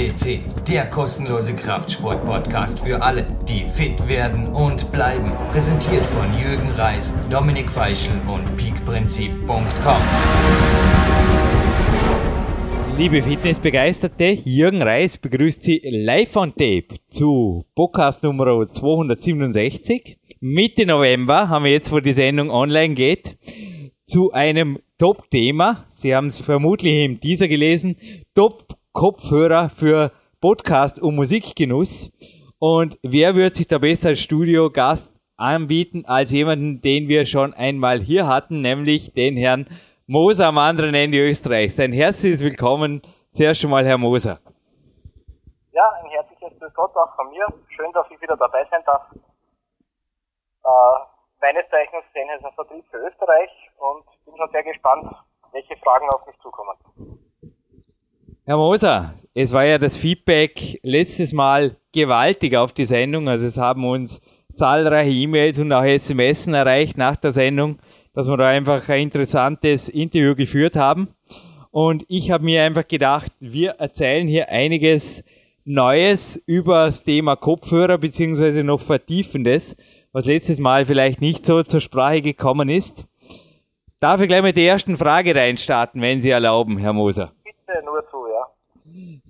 FCC, der kostenlose Kraftsport-Podcast für alle, die fit werden und bleiben. Präsentiert von Jürgen Reis, Dominik Feischl und peakprinzip.com. Liebe Fitnessbegeisterte, Jürgen Reis begrüßt Sie live on tape zu Podcast Nummer 267. Mitte November haben wir jetzt, wo die Sendung online geht, zu einem Top-Thema. Sie haben es vermutlich im Teaser gelesen. Top-Kopfhörer für Podcast und Musikgenuss. Und wer wird sich da besser als Studiogast anbieten als jemanden, den wir schon einmal hier hatten, nämlich den Herrn Moser am anderen Ende Österreichs. Ein herzliches Willkommen zuerst schon mal, Herr Moser. Ja, ein herzliches Grüß Gott auch von mir. Schön, dass ich wieder dabei sein darf. Äh, meines Zeichens Sennheiser Vertrieb für Österreich und bin schon sehr gespannt, welche Fragen auf mich zukommen. Herr Moser, es war ja das Feedback letztes Mal gewaltig auf die Sendung. Also es haben uns zahlreiche E-Mails und auch SMS erreicht nach der Sendung, dass wir da einfach ein interessantes Interview geführt haben. Und ich habe mir einfach gedacht, wir erzählen hier einiges Neues über das Thema Kopfhörer beziehungsweise noch Vertiefendes was letztes Mal vielleicht nicht so zur Sprache gekommen ist. Darf ich gleich mit der ersten Frage reinstarten, wenn Sie erlauben, Herr Moser? Bitte nur zu, ja.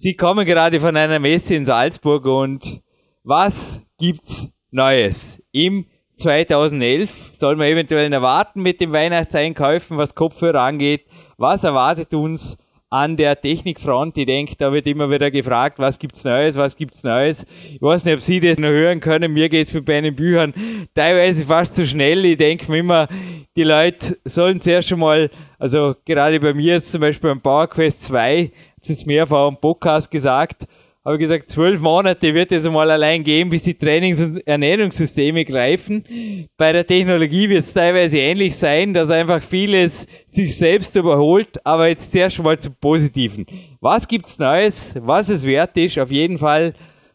Sie kommen gerade von einer Messe in Salzburg und was gibt's Neues? Im 2011 soll man eventuell erwarten mit den Weihnachtseinkäufen, was Kopfhörer angeht. Was erwartet uns an der Technikfront. Ich denke, da wird immer wieder gefragt, was gibt's Neues, was gibt's Neues. Ich weiß nicht, ob Sie das noch hören können. Mir geht's mit meinen Büchern teilweise fast zu schnell. Ich denke mir immer, die Leute sollen zuerst schon mal, also gerade bei mir jetzt zum Beispiel beim PowerQuest 2, ich habe es mehrfach im Podcast gesagt, habe gesagt, zwölf Monate wird es einmal allein gehen, bis die Trainings- und Ernährungssysteme greifen. Bei der Technologie wird es teilweise ähnlich sein, dass einfach vieles sich selbst überholt, aber jetzt zuerst mal zum Positiven. Was gibt's Neues, was es wert ist, auf jeden Fall,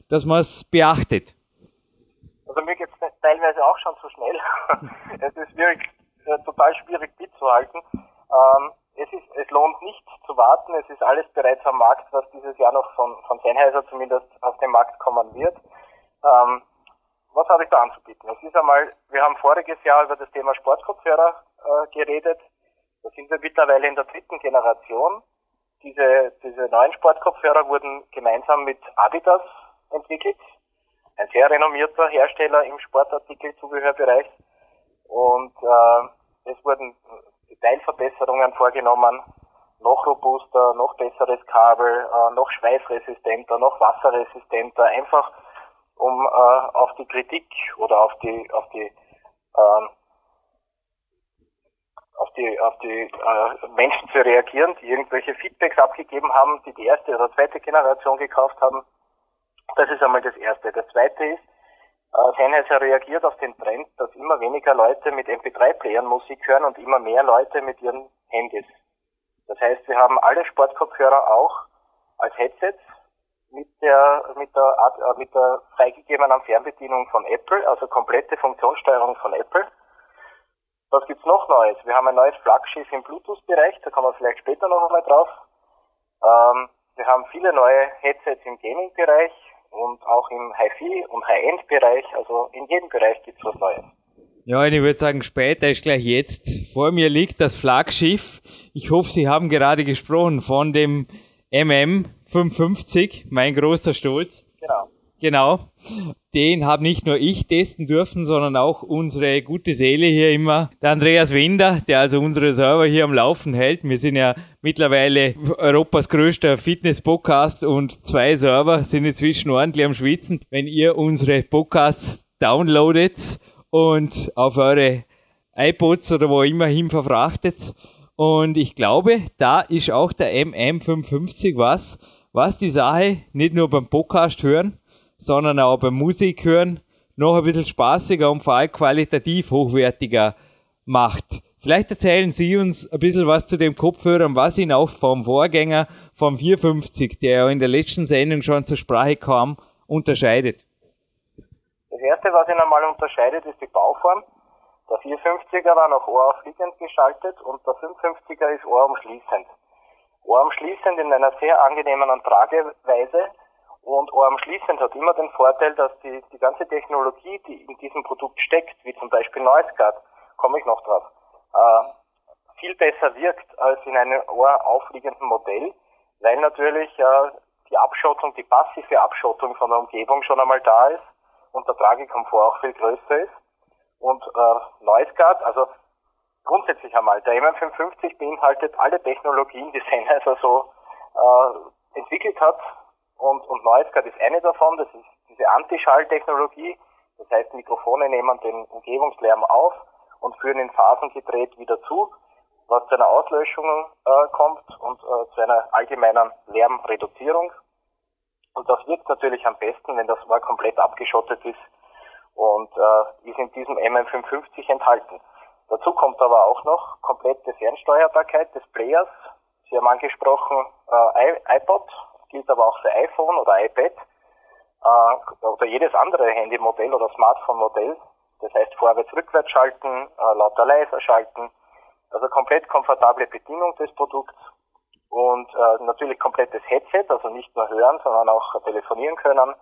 dass man es beachtet? Also mir geht's teilweise auch schon zu schnell. es ist wirklich äh, total schwierig mitzuhalten. Ähm, es, ist, es lohnt nicht zu warten. Es ist alles bereits am Markt, was dieses Jahr noch von, von Sennheiser zumindest auf den Markt kommen wird. Ähm, was habe ich da anzubieten? Es ist einmal, wir haben voriges Jahr über das Thema Sportkopfhörer äh, geredet. Da sind wir mittlerweile in der dritten Generation. Diese, diese neuen Sportkopfhörer wurden gemeinsam mit Adidas entwickelt. Ein sehr renommierter Hersteller im Sportartikelzubehörbereich. Und äh, es wurden Teilverbesserungen vorgenommen, noch robuster, noch besseres Kabel, äh, noch schweißresistenter, noch wasserresistenter, einfach um äh, auf die Kritik oder auf die auf die ähm, auf die auf die äh, Menschen zu reagieren, die irgendwelche Feedbacks abgegeben haben, die die erste oder zweite Generation gekauft haben. Das ist einmal das erste. Das zweite ist, Sennheiser reagiert auf den Trend, dass immer weniger Leute mit MP3-Playern Musik hören und immer mehr Leute mit ihren Handys. Das heißt, wir haben alle Sportkopfhörer auch als Headsets mit der mit der äh, mit der freigegebenen Fernbedienung von Apple, also komplette Funktionssteuerung von Apple. Was gibt's noch Neues? Wir haben ein neues Flaggschiff im Bluetooth-Bereich, da kommen wir vielleicht später noch einmal drauf. Ähm, wir haben viele neue Headsets im Gaming-Bereich und auch im Hi-Fi und High-End-Bereich, also in jedem Bereich gibt's was Neues. Ja, ich würde sagen, später ist gleich jetzt. Vor mir liegt das Flaggschiff. Ich hoffe, Sie haben gerade gesprochen von dem MM550, mein großer Stolz. Genau. Genau. Den habe nicht nur ich testen dürfen, sondern auch unsere gute Seele hier immer, der Andreas Winder, der also unsere Server hier am Laufen hält. Wir sind ja mittlerweile Europas größter Fitness-Podcast und zwei Server sind inzwischen ordentlich am Schwitzen. Wenn ihr unsere Podcasts downloadet und auf eure iPods oder wo immer hin verfrachtet. Und ich glaube, da ist auch der MM550 was, was die Sache nicht nur beim Podcast hören, sondern auch beim Musik hören noch ein bisschen spaßiger und vor allem qualitativ hochwertiger macht. Vielleicht erzählen Sie uns ein bisschen was zu dem Kopfhörer, was ihn auch vom Vorgänger vom 450, der ja in der letzten Sendung schon zur Sprache kam, unterscheidet. Das erste, was ihn einmal unterscheidet, ist die Bauform. Der 450er war noch ohraufliegend geschaltet und der 550er ist ohrumschließend. Ohrumschließend in einer sehr angenehmen Trageweise, Und schließend hat immer den Vorteil, dass die, die ganze Technologie, die in diesem Produkt steckt, wie zum Beispiel NoiseGuard, komme ich noch drauf, äh, viel besser wirkt als in einem Ohr aufliegenden Modell, weil natürlich äh, die Abschottung, die passive Abschottung von der Umgebung schon einmal da ist und der Tragekomfort auch viel größer ist. Und äh, NoiseGuard, also grundsätzlich einmal, der MM550 beinhaltet alle Technologien, die Sennheiser so äh, entwickelt hat. Und, und NoiseGuard ist eine davon, das ist diese Antischalltechnologie. Das heißt, Mikrofone nehmen den Umgebungslärm auf und führen in Phasen gedreht wieder zu, was zu einer Auslöschung äh, kommt und äh, zu einer allgemeinen Lärmreduzierung. Und das wirkt natürlich am besten, wenn das Ohr komplett abgeschottet ist und äh, ist in diesem MM550 enthalten. Dazu kommt aber auch noch komplette Fernsteuerbarkeit des Players. Sie haben angesprochen äh, iPod, gilt aber auch für iPhone oder iPad äh, oder jedes andere Handymodell oder Smartphone-Modell. Das heißt vorwärts-rückwärts schalten, äh, lauter leiser schalten. Also komplett komfortable Bedienung des Produkts und äh, natürlich komplettes Headset, also nicht nur hören, sondern auch telefonieren können.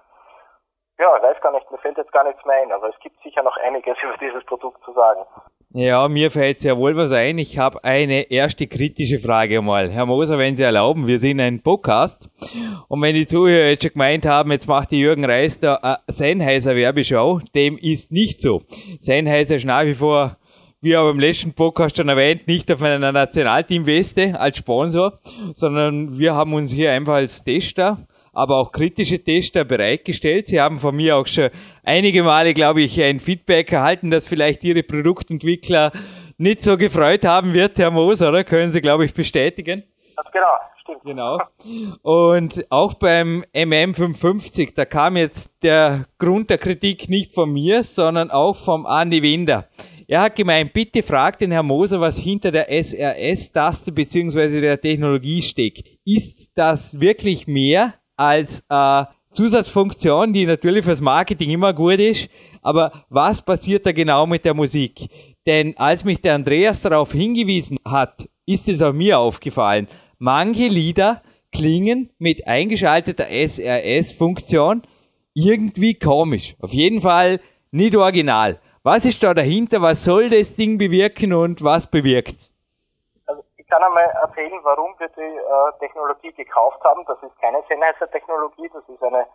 Ja, ich weiß gar nicht, mir fällt jetzt gar nichts mehr ein, aber es gibt sicher noch einiges über dieses Produkt zu sagen. Ja, mir fällt sehr wohl was ein. Ich habe eine erste kritische Frage mal. Herr Moser, wenn Sie erlauben, wir sind ein Podcast. Und wenn die Zuhörer jetzt schon gemeint haben, jetzt macht die Jürgen Reis da Sennheiser Werbeschau, dem ist nicht so. Sennheiser ist nach wie vor, wie auch im letzten Podcast schon erwähnt, nicht auf einer Nationalteam-Weste als Sponsor, sondern wir haben uns hier einfach als Tester aber auch kritische Tester bereitgestellt. Sie haben von mir auch schon einige Male, glaube ich, ein Feedback erhalten, dass vielleicht Ihre Produktentwickler nicht so gefreut haben wird, Herr Moos, oder? Können Sie, glaube ich, bestätigen? genau, stimmt. Genau. Und auch beim MM550, da kam jetzt der Grund der Kritik nicht von mir, sondern auch vom Andi Winder. Er hat gemeint, bitte fragt den Herrn Moser, was hinter der SRS-Taste bzw. der Technologie steckt. Ist das wirklich mehr als äh, Zusatzfunktion, die natürlich fürs Marketing immer gut ist. Aber was passiert da genau mit der Musik? Denn als mich der Andreas darauf hingewiesen hat, ist es auch mir aufgefallen. Manche Lieder klingen mit eingeschalteter SRS-Funktion irgendwie komisch. Auf jeden Fall nicht original. Was ist da dahinter? Was soll das Ding bewirken und was bewirkt's? Kann einmal erzählen, warum wir die äh, Technologie gekauft haben. Das ist keine Sennheiser-Technologie, das ist eine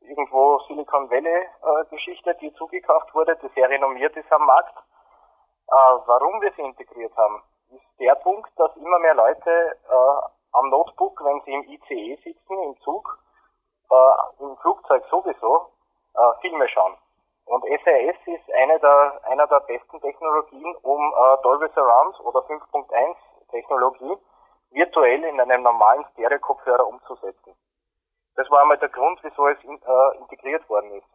irgendwo Silicon Valley-Geschichte, äh, die zugekauft wurde, die sehr renommiert ist am Markt. Äh, warum wir sie integriert haben, ist der Punkt, dass immer mehr Leute äh, am Notebook, wenn sie im ICE sitzen, im Zug, äh, im Flugzeug sowieso, äh, Filme schauen. Und SRS ist eine der, einer der besten Technologien, um Dolby Surround oder 5.1 Technologie virtuell in einem normalen Stereo-Kopfhörer umzusetzen. Das war einmal der Grund, wieso es in, äh, integriert worden ist.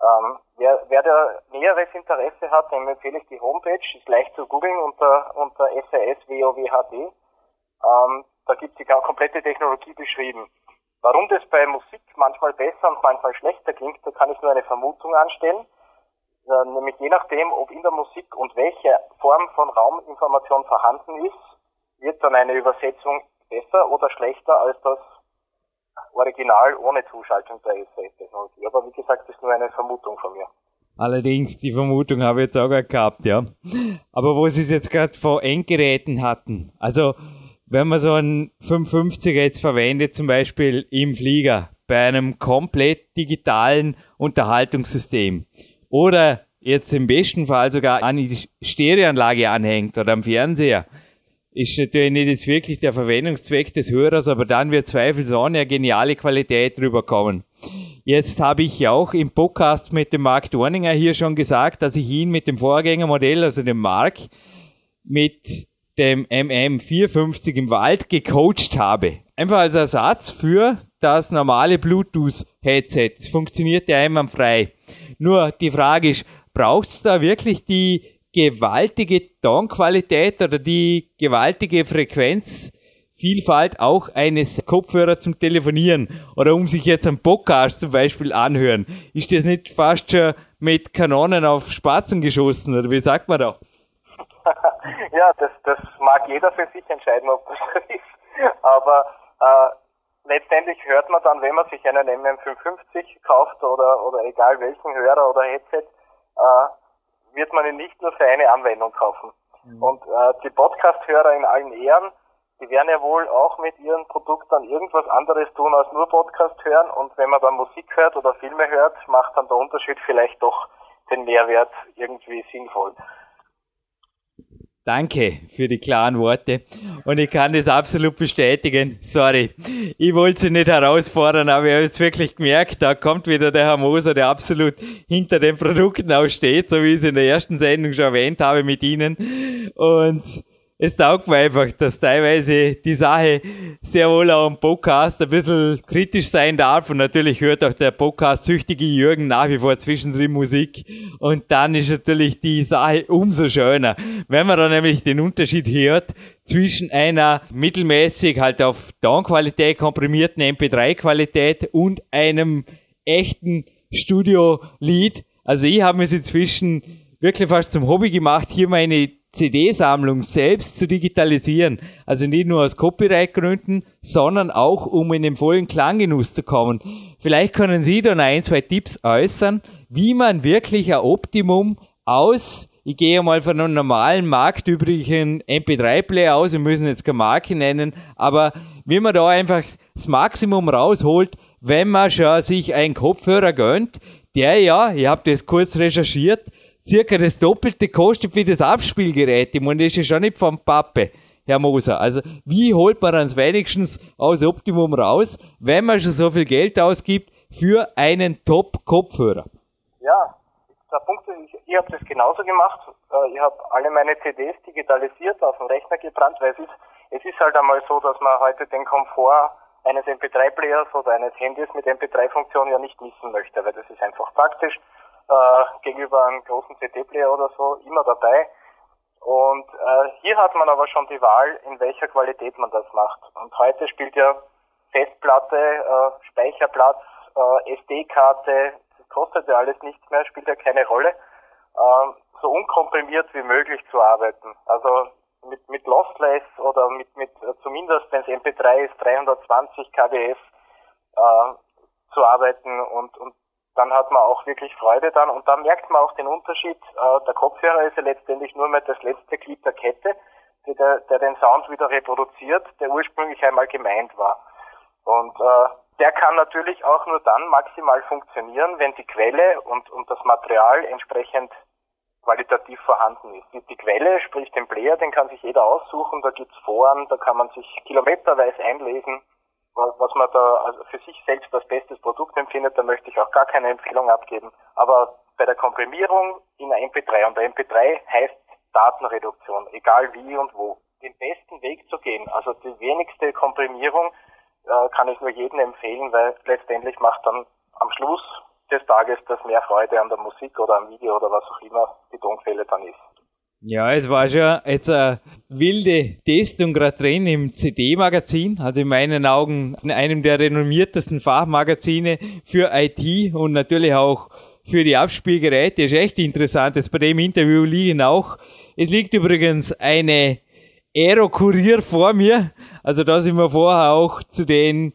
Ähm, wer, wer da näheres Interesse hat, dem empfehle ich die Homepage, ist leicht zu googeln unter, unter SAS WOWHD. Ähm, da gibt es die komplette Technologie beschrieben. Warum das bei Musik manchmal besser und manchmal schlechter klingt, da kann ich nur eine Vermutung anstellen. Äh, nämlich je nachdem, ob in der Musik und welche Form von Rauminformation vorhanden ist, wird dann eine Übersetzung besser oder schlechter als das Original ohne Zuschaltung der SAE-Technologie. Aber wie gesagt, das ist nur eine Vermutung von mir. Allerdings, die Vermutung habe ich jetzt auch gehabt, ja. Aber wo Sie es jetzt gerade vor Endgeräten hatten, also wenn man so einen 550er jetzt verwendet, zum Beispiel im Flieger, bei einem komplett digitalen Unterhaltungssystem oder jetzt im besten Fall sogar an die Stereoanlage anhängt oder am Fernseher, ist natürlich nicht jetzt wirklich der Verwendungszweck des Hörers, aber dann wird zweifelsohne eine geniale Qualität drüber kommen. Jetzt habe ich ja auch im Podcast mit dem Mark Dorninger hier schon gesagt, dass ich ihn mit dem Vorgängermodell, also dem Mark, mit dem MM450 im Wald gecoacht habe. Einfach als Ersatz für das normale Bluetooth-Headset. Es funktioniert ja einwandfrei. Nur die Frage ist, braucht es da wirklich die gewaltige Tonqualität oder die gewaltige Frequenzvielfalt auch eines Kopfhörers zum Telefonieren oder um sich jetzt einen Podcast zum Beispiel anhören. Ist das nicht fast schon mit Kanonen auf Spatzen geschossen oder wie sagt man da? ja, das, das mag jeder für sich entscheiden, ob das so ist. Aber äh, letztendlich hört man dann, wenn man sich einen MM550 kauft oder, oder egal welchen Hörer oder Headset, äh, wird man ihn nicht nur für eine Anwendung kaufen. Mhm. Und äh, die Podcast-Hörer in allen Ehren, die werden ja wohl auch mit ihren Produkten irgendwas anderes tun als nur Podcast hören. Und wenn man dann Musik hört oder Filme hört, macht dann der Unterschied vielleicht doch den Mehrwert irgendwie sinnvoll. Danke für die klaren Worte. Und ich kann das absolut bestätigen. Sorry, ich wollte Sie nicht herausfordern, aber ich habe jetzt wirklich gemerkt, da kommt wieder der Herr Moser, der absolut hinter den Produkten auch steht, so wie ich es in der ersten Sendung schon erwähnt habe mit Ihnen. Und es taugt mir einfach, dass teilweise die Sache sehr wohl auch im Podcast ein bisschen kritisch sein darf. Und natürlich hört auch der Podcast-süchtige Jürgen nach wie vor zwischendrin Musik. Und dann ist natürlich die Sache umso schöner, wenn man dann nämlich den Unterschied hört zwischen einer mittelmäßig halt auf Downqualität komprimierten MP3-Qualität und einem echten Studio-Lied. Also ich habe mir inzwischen wirklich fast zum Hobby gemacht, hier meine CD-Sammlung selbst zu digitalisieren. Also nicht nur aus Copyright-Gründen, sondern auch um in den vollen Klanggenuss zu kommen. Vielleicht können Sie dann ein, zwei Tipps äußern, wie man wirklich ein Optimum aus ich gehe mal von einem normalen marktüblichen MP3-Player aus, wir müssen jetzt keine Marke nennen, aber wie man da einfach das Maximum rausholt, wenn man schon sich einen Kopfhörer gönnt, der ja, ich habe das kurz recherchiert, circa das Doppelte kostet wie das Abspielgerät. Ich meine, das ist ja schon nicht vom Pappe, Herr Moser. Also, wie holt man ans wenigstens aus Optimum raus, wenn man schon so viel Geld ausgibt für einen Top-Kopfhörer? Ja, der Punkt ist, ich, ich habe das genauso gemacht. Äh, ich habe alle meine CDs digitalisiert, auf den Rechner gebrannt, weil es ist, es ist halt einmal so, dass man heute den Komfort eines MP3-Players oder eines Handys mit MP3-Funktion ja nicht missen möchte, weil das ist einfach praktisch äh, gegenüber einem großen CD-Player oder so immer dabei. Und äh, hier hat man aber schon die Wahl, in welcher Qualität man das macht. Und heute spielt ja Festplatte, äh, Speicherplatz, äh, SD-Karte, das kostet ja alles nichts mehr, spielt ja keine Rolle, äh, so unkomprimiert wie möglich zu arbeiten. Also mit, mit Lossless oder mit, mit äh, zumindest, wenn es MP3 ist, 320 kbf äh, zu arbeiten und, und dann hat man auch wirklich Freude dann und dann merkt man auch den Unterschied. Äh, der Kopfhörer ist ja letztendlich nur mehr das letzte Glied der Kette, der, der den Sound wieder reproduziert, der ursprünglich einmal gemeint war. Und äh, der kann natürlich auch nur dann maximal funktionieren, wenn die Quelle und, und das Material entsprechend qualitativ vorhanden ist. Die, die Quelle, sprich den Player, den kann sich jeder aussuchen, da gibt's Foren, da kann man sich kilometerweise einlesen was man da also für sich selbst als bestes Produkt empfindet, da möchte ich auch gar keine Empfehlung abgeben. Aber bei der Komprimierung in einer MP3 und der MP3 heißt Datenreduktion, egal wie und wo. Den besten Weg zu gehen, also die wenigste Komprimierung, äh, kann ich nur jedem empfehlen, weil letztendlich macht dann am Schluss des Tages das mehr Freude an der Musik oder am Video oder was auch immer die Tonquelle dann ist. Ja, es war schon jetzt eine wilde Testung gerade drin im CD-Magazin, also in meinen Augen in einem der renommiertesten Fachmagazine für IT und natürlich auch für die Abspielgeräte. Ist echt interessant. Jetzt bei dem Interview liegen auch. Es liegt übrigens eine Aero Kurier vor mir. Also da sind wir vorher auch zu den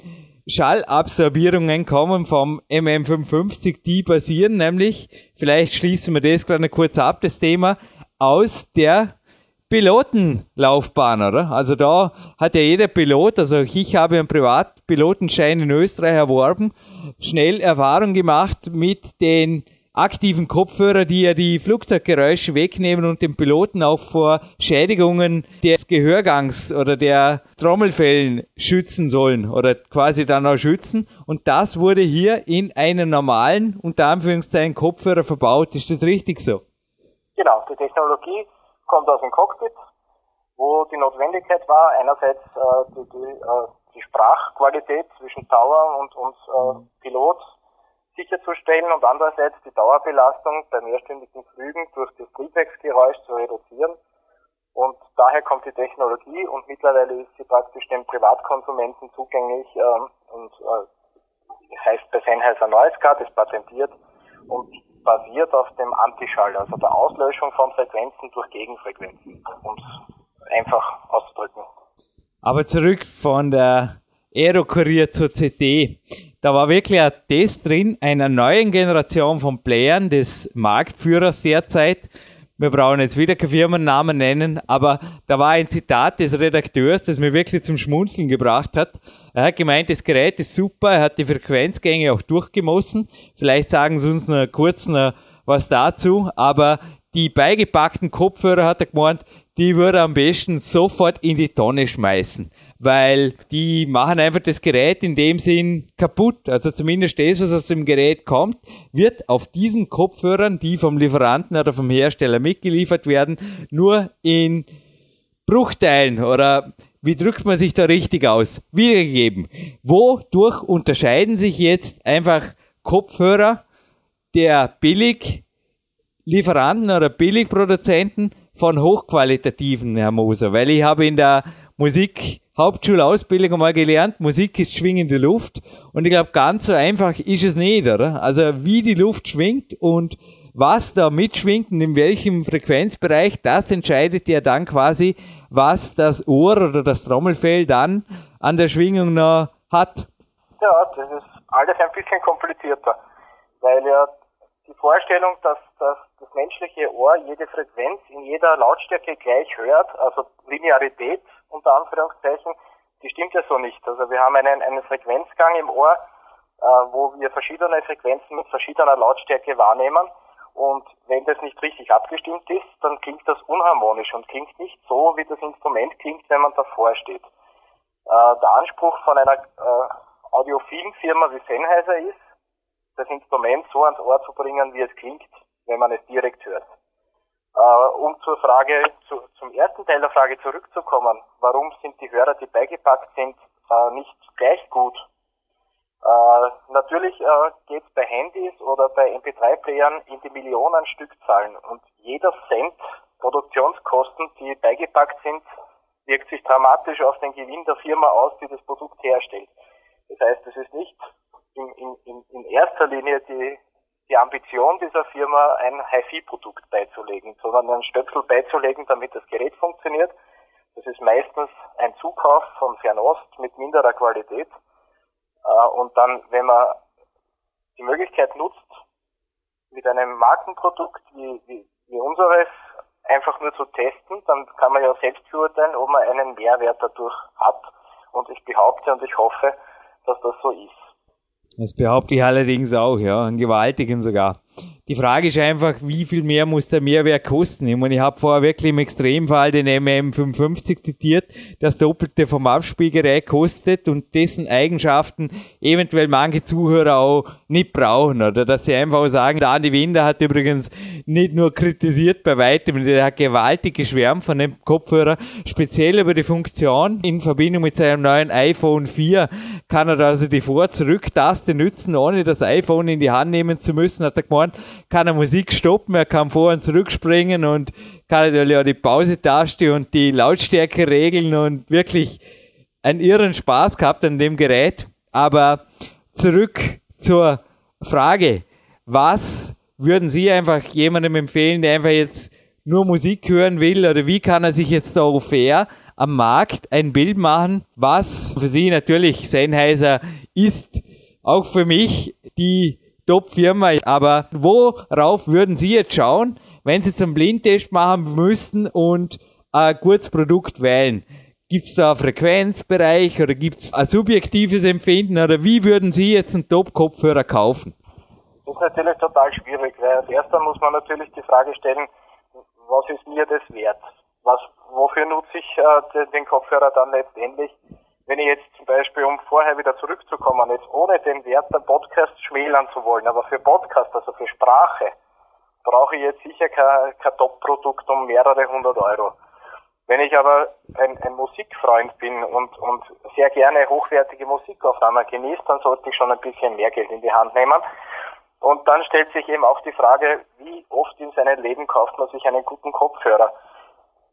Schallabsorbierungen kommen vom MM550, die basieren nämlich, vielleicht schließen wir das gerade kurz ab, das Thema, aus der Pilotenlaufbahn, oder? Also da hat ja jeder Pilot, also ich habe einen Privatpilotenschein in Österreich erworben, schnell Erfahrung gemacht mit den aktiven Kopfhörer, die ja die Flugzeuggeräusche wegnehmen und den Piloten auch vor Schädigungen des Gehörgangs oder der Trommelfällen schützen sollen oder quasi dann auch schützen. Und das wurde hier in einen normalen, unter Anführungszeichen, Kopfhörer verbaut. Ist das richtig so? Genau, die Technologie kommt aus dem Cockpit, wo die Notwendigkeit war, einerseits äh, die, die, äh, die Sprachqualität zwischen Tower und, und äh, Pilot sicherzustellen und andererseits die Dauerbelastung bei mehrstündigen Flügen durch das Triebwerksgeräusch zu reduzieren. Und daher kommt die Technologie und mittlerweile ist sie praktisch den Privatkonsumenten zugänglich ähm, und äh, heißt bei Sennheiser Noisecard, ist patentiert und basiert auf dem Antischall, also der Auslöschung von Frequenzen durch Gegenfrequenzen, um es einfach auszudrücken. Aber zurück von der Aero-Kurier zur CD. Da war wirklich ein Test drin einer neuen Generation von Playern des Marktführers derzeit. Wir brauchen jetzt wieder keine Firmennamen nennen, aber da war ein Zitat des Redakteurs, das mir wirklich zum Schmunzeln gebracht hat. Er hat gemeint, das Gerät ist super, er hat die Frequenzgänge auch durchgemossen. Vielleicht sagen Sie uns noch kurz noch was dazu, aber die beigepackten Kopfhörer, hat er gemeint, die würde er am besten sofort in die Tonne schmeißen, weil die machen einfach das Gerät in dem Sinn kaputt. Also zumindest das, was aus dem Gerät kommt, wird auf diesen Kopfhörern, die vom Lieferanten oder vom Hersteller mitgeliefert werden, nur in Bruchteilen oder wie drückt man sich da richtig aus? Wiedergegeben. Wodurch unterscheiden sich jetzt einfach Kopfhörer der Billiglieferanten oder Billigproduzenten von hochqualitativen, Herr Moser? Weil ich habe in der Musik Hauptschulausbildung einmal gelernt, Musik ist schwingende Luft und ich glaube, ganz so einfach ist es nicht, oder? Also wie die Luft schwingt und was da mitschwingt und in welchem Frequenzbereich, das entscheidet ja dann quasi, was das Ohr oder das Trommelfell dann an der Schwingung noch hat. Ja, das ist alles ein bisschen komplizierter, weil ja die Vorstellung, dass, dass das menschliche Ohr jede Frequenz in jeder Lautstärke gleich hört, also Linearität unter Anführungszeichen, die stimmt ja so nicht. Also wir haben einen, einen Frequenzgang im Ohr, äh, wo wir verschiedene Frequenzen mit verschiedener Lautstärke wahrnehmen. Und wenn das nicht richtig abgestimmt ist, dann klingt das unharmonisch und klingt nicht so, wie das Instrument klingt, wenn man davor steht. Äh, der Anspruch von einer äh, audiophilen Firma wie Sennheiser ist, das Instrument so ans Ohr zu bringen, wie es klingt, wenn man es direkt hört. Äh, um zur Frage, zu, zum ersten Teil der Frage zurückzukommen, warum sind die Hörer, die beigepackt sind, äh, nicht gleich gut? Äh, natürlich äh, geht es bei Handys oder bei MP3-Playern in die Millionen Stückzahlen und jeder Cent Produktionskosten, die beigepackt sind, wirkt sich dramatisch auf den Gewinn der Firma aus, die das Produkt herstellt. Das heißt, es ist nicht in, in, in erster Linie die, die Ambition dieser Firma, ein HiFi-Produkt beizulegen, sondern einen Stöpsel beizulegen, damit das Gerät funktioniert. Das ist meistens ein Zukauf von Fernost mit minderer Qualität. Äh, und dann, wenn man die Möglichkeit nutzt, mit einem Markenprodukt wie, wie, wie unseres einfach nur zu testen, dann kann man ja selbst beurteilen, ob man einen Mehrwert dadurch hat. Und ich behaupte und ich hoffe, dass das so ist. Das behaupte ich allerdings auch, ja, einen gewaltigen sogar. Die Frage ist einfach, wie viel mehr muss der Mehrwert kosten? Ich meine, ich habe vorher wirklich im Extremfall den MM55 zitiert, das Doppelte vom Abspielgerät kostet und dessen Eigenschaften eventuell manche Zuhörer auch nicht brauchen. Oder dass sie einfach sagen, der Andi Winder hat übrigens nicht nur kritisiert bei weitem, der hat gewaltig geschwärmt von dem Kopfhörer, speziell über die Funktion in Verbindung mit seinem neuen iPhone 4 kann er also die Vor-Zurück-Taste nützen, ohne das iPhone in die Hand nehmen zu müssen, hat er gemeint, kann er Musik stoppen, er kann vor und zurück springen und kann natürlich auch die Pause-Taste und die Lautstärke regeln und wirklich einen irren Spaß gehabt an dem Gerät. Aber zurück zur Frage, was würden Sie einfach jemandem empfehlen, der einfach jetzt nur Musik hören will? Oder wie kann er sich jetzt da fair am Markt ein Bild machen, was für Sie natürlich Sennheiser ist, auch für mich die Top-Firma. Aber worauf würden Sie jetzt schauen, wenn Sie zum Blindtest machen müssten und ein gutes Produkt wählen? Gibt es da einen Frequenzbereich oder gibt es ein subjektives Empfinden oder wie würden Sie jetzt einen Top-Kopfhörer kaufen? Das ist natürlich total schwierig, weil als erster muss man natürlich die Frage stellen, was ist mir das wert? Was, wofür nutze ich äh, den Kopfhörer dann letztendlich? Wenn ich jetzt zum Beispiel, um vorher wieder zurückzukommen, jetzt ohne den Wert der Podcasts schmälern zu wollen, aber für Podcast, also für Sprache, brauche ich jetzt sicher kein, kein Top-Produkt um mehrere hundert Euro. Wenn ich aber ein, ein Musikfreund bin und, und sehr gerne hochwertige Musikaufnahmen genieße, dann sollte ich schon ein bisschen mehr Geld in die Hand nehmen. Und dann stellt sich eben auch die Frage, wie oft in seinem Leben kauft man sich einen guten Kopfhörer?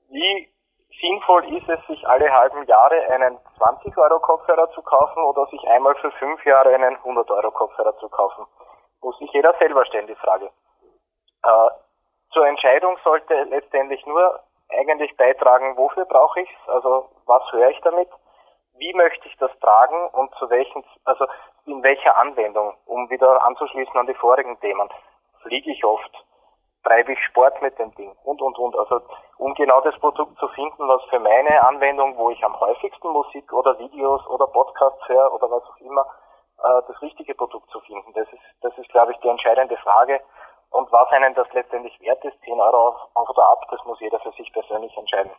Wie sinnvoll ist es, sich alle halben Jahre einen 20 Euro Kopfhörer zu kaufen oder sich einmal für fünf Jahre einen 100 Euro Kopfhörer zu kaufen? Muss sich jeder selber stellen, die Frage. Äh, zur Entscheidung sollte letztendlich nur eigentlich beitragen, wofür brauche ich es, also was höre ich damit, wie möchte ich das tragen und zu welchen, also in welcher Anwendung, um wieder anzuschließen an die vorigen Themen. Fliege ich oft? Treibe ich Sport mit dem Ding? Und, und, und. Also, um genau das Produkt zu finden, was für meine Anwendung, wo ich am häufigsten Musik oder Videos oder Podcasts höre oder was auch immer, äh, das richtige Produkt zu finden. Das ist, das ist, glaube ich, die entscheidende Frage. Und was einen das letztendlich wert ist, 10 Euro auf oder ab, das muss jeder für sich persönlich entscheiden.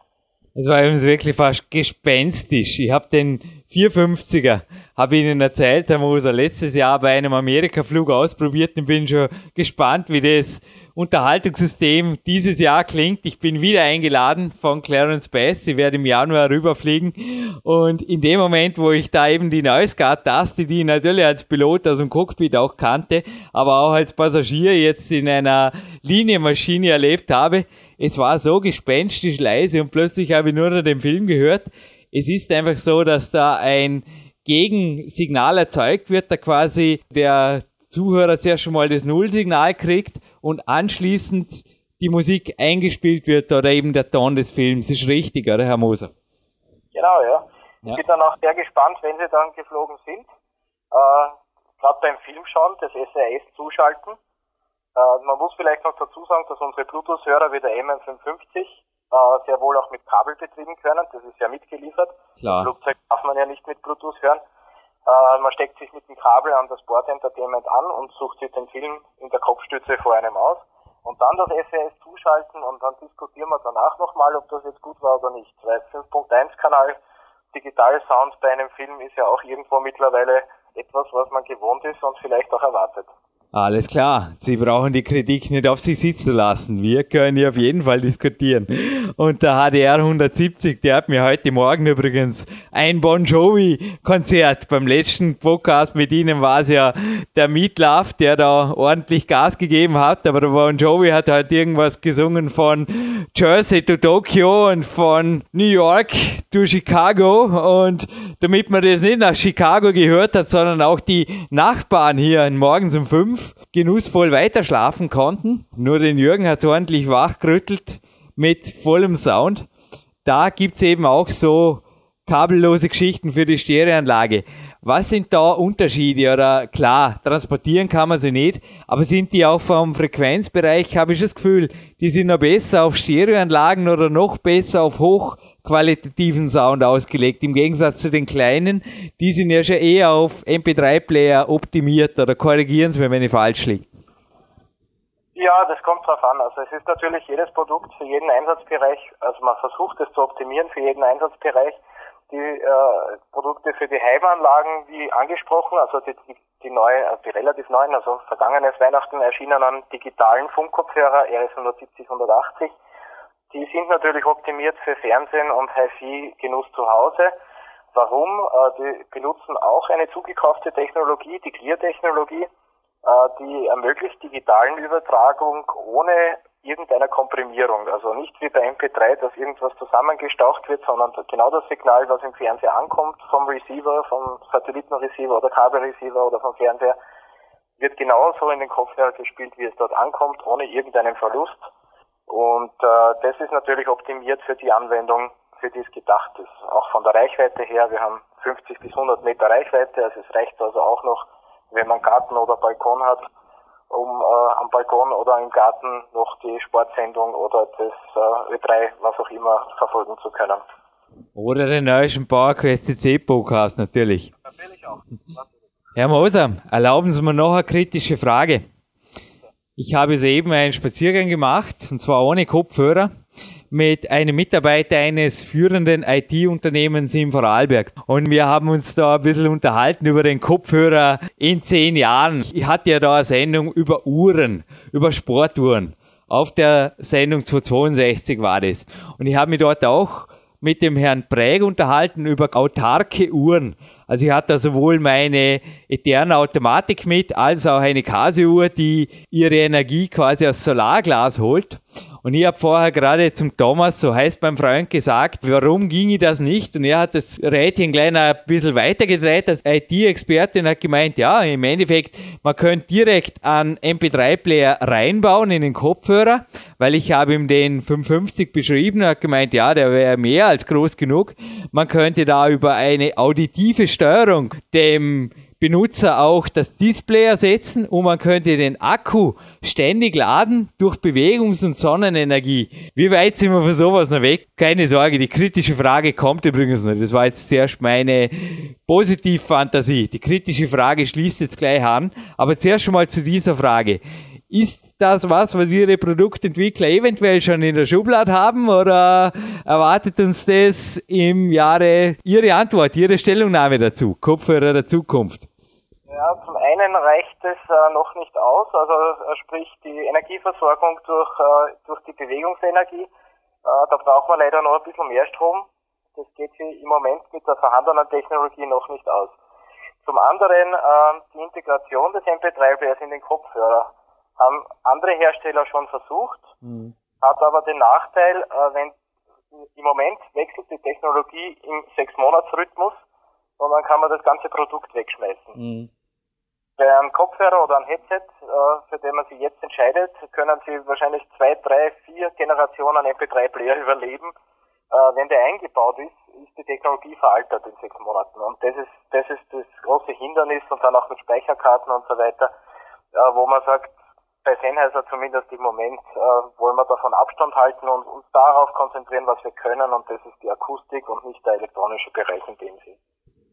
Es war übrigens wirklich fast gespenstisch. Ich habe den 450er, habe Ihnen erzählt, Herr Moser, letztes Jahr bei einem Amerika-Flug ausprobiert und bin schon gespannt, wie das Unterhaltungssystem dieses Jahr klingt. Ich bin wieder eingeladen von Clarence Bass. Sie werden im Januar rüberfliegen. Und in dem Moment, wo ich da eben die Noise Guard-Taste, die ich natürlich als Pilot aus dem Cockpit auch kannte, aber auch als Passagier jetzt in einer Linienmaschine erlebt habe, es war so gespenstisch leise und plötzlich habe ich nur noch den Film gehört. Es ist einfach so, dass da ein Gegensignal erzeugt wird, da quasi der Zuhörer zuerst schon mal das Nullsignal kriegt und anschließend die Musik eingespielt wird oder eben der Ton des Films. Ist richtig, oder Herr Moser? Genau, ja. ja. Ich bin dann auch sehr gespannt, wenn Sie dann geflogen sind. Äh, Gerade beim Film schauen, das SAS zuschalten äh, man muss vielleicht noch dazu sagen, dass unsere Bluetooth-Hörer wie der M550 äh, sehr wohl auch mit Kabel betrieben können. Das ist ja mitgeliefert. Klar. Flugzeug darf man ja nicht mit Bluetooth hören. Äh, man steckt sich mit dem Kabel an das Board Entertainment an und sucht sich den Film in der Kopfstütze vor einem aus. Und dann das SAS zuschalten und dann diskutieren wir danach nochmal, ob das jetzt gut war oder nicht. Weil 5.1 Kanal Digital Sound bei einem Film ist ja auch irgendwo mittlerweile etwas, was man gewohnt ist und vielleicht auch erwartet. Alles klar, Sie brauchen die Kritik nicht auf sich sitzen lassen. Wir können hier auf jeden Fall diskutieren. Und der HDR 170, der hat mir heute Morgen übrigens ein Bon Jovi-Konzert. Beim letzten Podcast mit Ihnen war es ja der Meatloaf, der da ordentlich Gas gegeben hat. Aber der Bon Jovi hat halt irgendwas gesungen von Jersey to Tokio und von New York to Chicago. Und damit man das nicht nach Chicago gehört hat, sondern auch die Nachbarn hier morgens um fünf fünf genussvoll weiterschlafen konnten. Nur den Jürgen hat es ordentlich wachgerüttelt mit vollem Sound. Da gibt es eben auch so kabellose Geschichten für die Stereoanlage. Was sind da Unterschiede? Oder klar, transportieren kann man sie nicht, aber sind die auch vom Frequenzbereich, habe ich das Gefühl, die sind noch besser auf Stereoanlagen oder noch besser auf hochqualitativen Sound ausgelegt, im Gegensatz zu den kleinen, die sind ja schon eher auf MP3-Player optimiert oder korrigieren Sie mir, wenn ich falsch liege. Ja, das kommt drauf an. Also es ist natürlich jedes Produkt für jeden Einsatzbereich, also man versucht es zu optimieren für jeden Einsatzbereich die äh, Produkte für die Heimanlagen, wie angesprochen, also die, die, die neuen, also die relativ neuen, also vergangenes Weihnachten erschienenen digitalen Funkkopfhörer RS 170 180, die sind natürlich optimiert für Fernsehen und HiFi-Genuss zu Hause. Warum? Äh, die benutzen auch eine zugekaufte Technologie, die Clear-Technologie, äh, die ermöglicht digitalen Übertragung ohne irgendeiner Komprimierung. Also nicht wie bei MP3, dass irgendwas zusammengestaucht wird, sondern genau das Signal, was im Fernseher ankommt, vom Receiver, vom Satellitenreceiver oder Kabelreceiver oder vom Fernseher, wird genauso in den Kopfhörer gespielt, wie es dort ankommt, ohne irgendeinen Verlust. Und äh, das ist natürlich optimiert für die Anwendung, für die es gedacht ist. Auch von der Reichweite her, wir haben 50 bis 100 Meter Reichweite, also es reicht also auch noch, wenn man Garten oder Balkon hat, um äh, am Balkon oder im Garten noch die Sportsendung oder das äh, Ö3, was auch immer, verfolgen zu können. Oder den neuesten PowerQuest CC Podcast natürlich. Natürlich auch. Herr Moser, erlauben Sie mir noch eine kritische Frage. Ich habe soeben einen Spaziergang gemacht, und zwar ohne Kopfhörer mit einem Mitarbeiter eines führenden IT-Unternehmens in Vorarlberg. Und wir haben uns da ein bisschen unterhalten über den Kopfhörer in zehn Jahren. Ich hatte ja da eine Sendung über Uhren, über Sportuhren. Auf der Sendung 262 war das. Und ich habe mich dort auch mit dem Herrn Präg unterhalten über autarke Uhren. Also ich hatte sowohl meine Eterne Automatik mit, als auch eine Casio-Uhr, die ihre Energie quasi aus Solarglas holt. Und ich habe vorher gerade zum Thomas, so heißt beim Freund, gesagt, warum ginge das nicht? Und er hat das Rädchen gleich ein bisschen weitergedreht als IT-Experte und hat gemeint, ja, im Endeffekt, man könnte direkt einen MP3-Player reinbauen in den Kopfhörer, weil ich habe ihm den 550 beschrieben und hat gemeint, ja, der wäre mehr als groß genug. Man könnte da über eine auditive Steuerung dem Benutzer auch das Display ersetzen und man könnte den Akku ständig laden durch Bewegungs- und Sonnenenergie. Wie weit sind wir von sowas noch weg? Keine Sorge, die kritische Frage kommt übrigens noch. Das war jetzt zuerst meine Positivfantasie. Die kritische Frage schließt jetzt gleich an. Aber zuerst schon mal zu dieser Frage. Ist das was, was Ihre Produktentwickler eventuell schon in der Schublade haben oder erwartet uns das im Jahre Ihre Antwort, Ihre Stellungnahme dazu, Kopfhörer der Zukunft? Ja, zum einen reicht es äh, noch nicht aus, also äh, sprich die Energieversorgung durch, äh, durch die Bewegungsenergie. Äh, da braucht man leider noch ein bisschen mehr Strom. Das geht im Moment mit der vorhandenen Technologie noch nicht aus. Zum anderen äh, die Integration des MP3-Players in den Kopfhörer haben andere Hersteller schon versucht, mhm. hat aber den Nachteil, äh, wenn im Moment wechselt die Technologie im Sechs-Monats-Rhythmus und dann kann man das ganze Produkt wegschmeißen. Mhm. Bei einem Kopfhörer oder einem Headset, äh, für den man sich jetzt entscheidet, können Sie wahrscheinlich zwei, drei, vier Generationen MP3-Player überleben. Äh, wenn der eingebaut ist, ist die Technologie veraltet in sechs Monaten. Und das ist, das ist das große Hindernis und dann auch mit Speicherkarten und so weiter, äh, wo man sagt, bei Sennheiser zumindest im Moment wollen wir davon Abstand halten und uns darauf konzentrieren, was wir können und das ist die Akustik und nicht der elektronische Bereich in dem Sinn.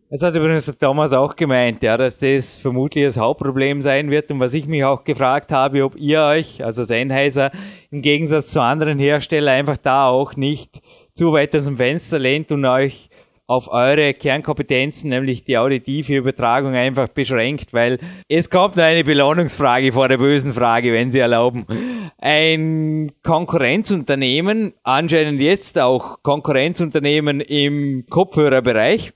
Es hat übrigens Thomas auch gemeint, ja, dass das vermutlich das Hauptproblem sein wird. Und was ich mich auch gefragt habe, ob ihr euch, also Sennheiser, im Gegensatz zu anderen Herstellern einfach da auch nicht zu weit aus dem Fenster lehnt und euch auf eure Kernkompetenzen, nämlich die auditive Übertragung, einfach beschränkt, weil es kommt nur eine Belohnungsfrage vor der bösen Frage, wenn Sie erlauben. Ein Konkurrenzunternehmen, anscheinend jetzt auch Konkurrenzunternehmen im Kopfhörerbereich,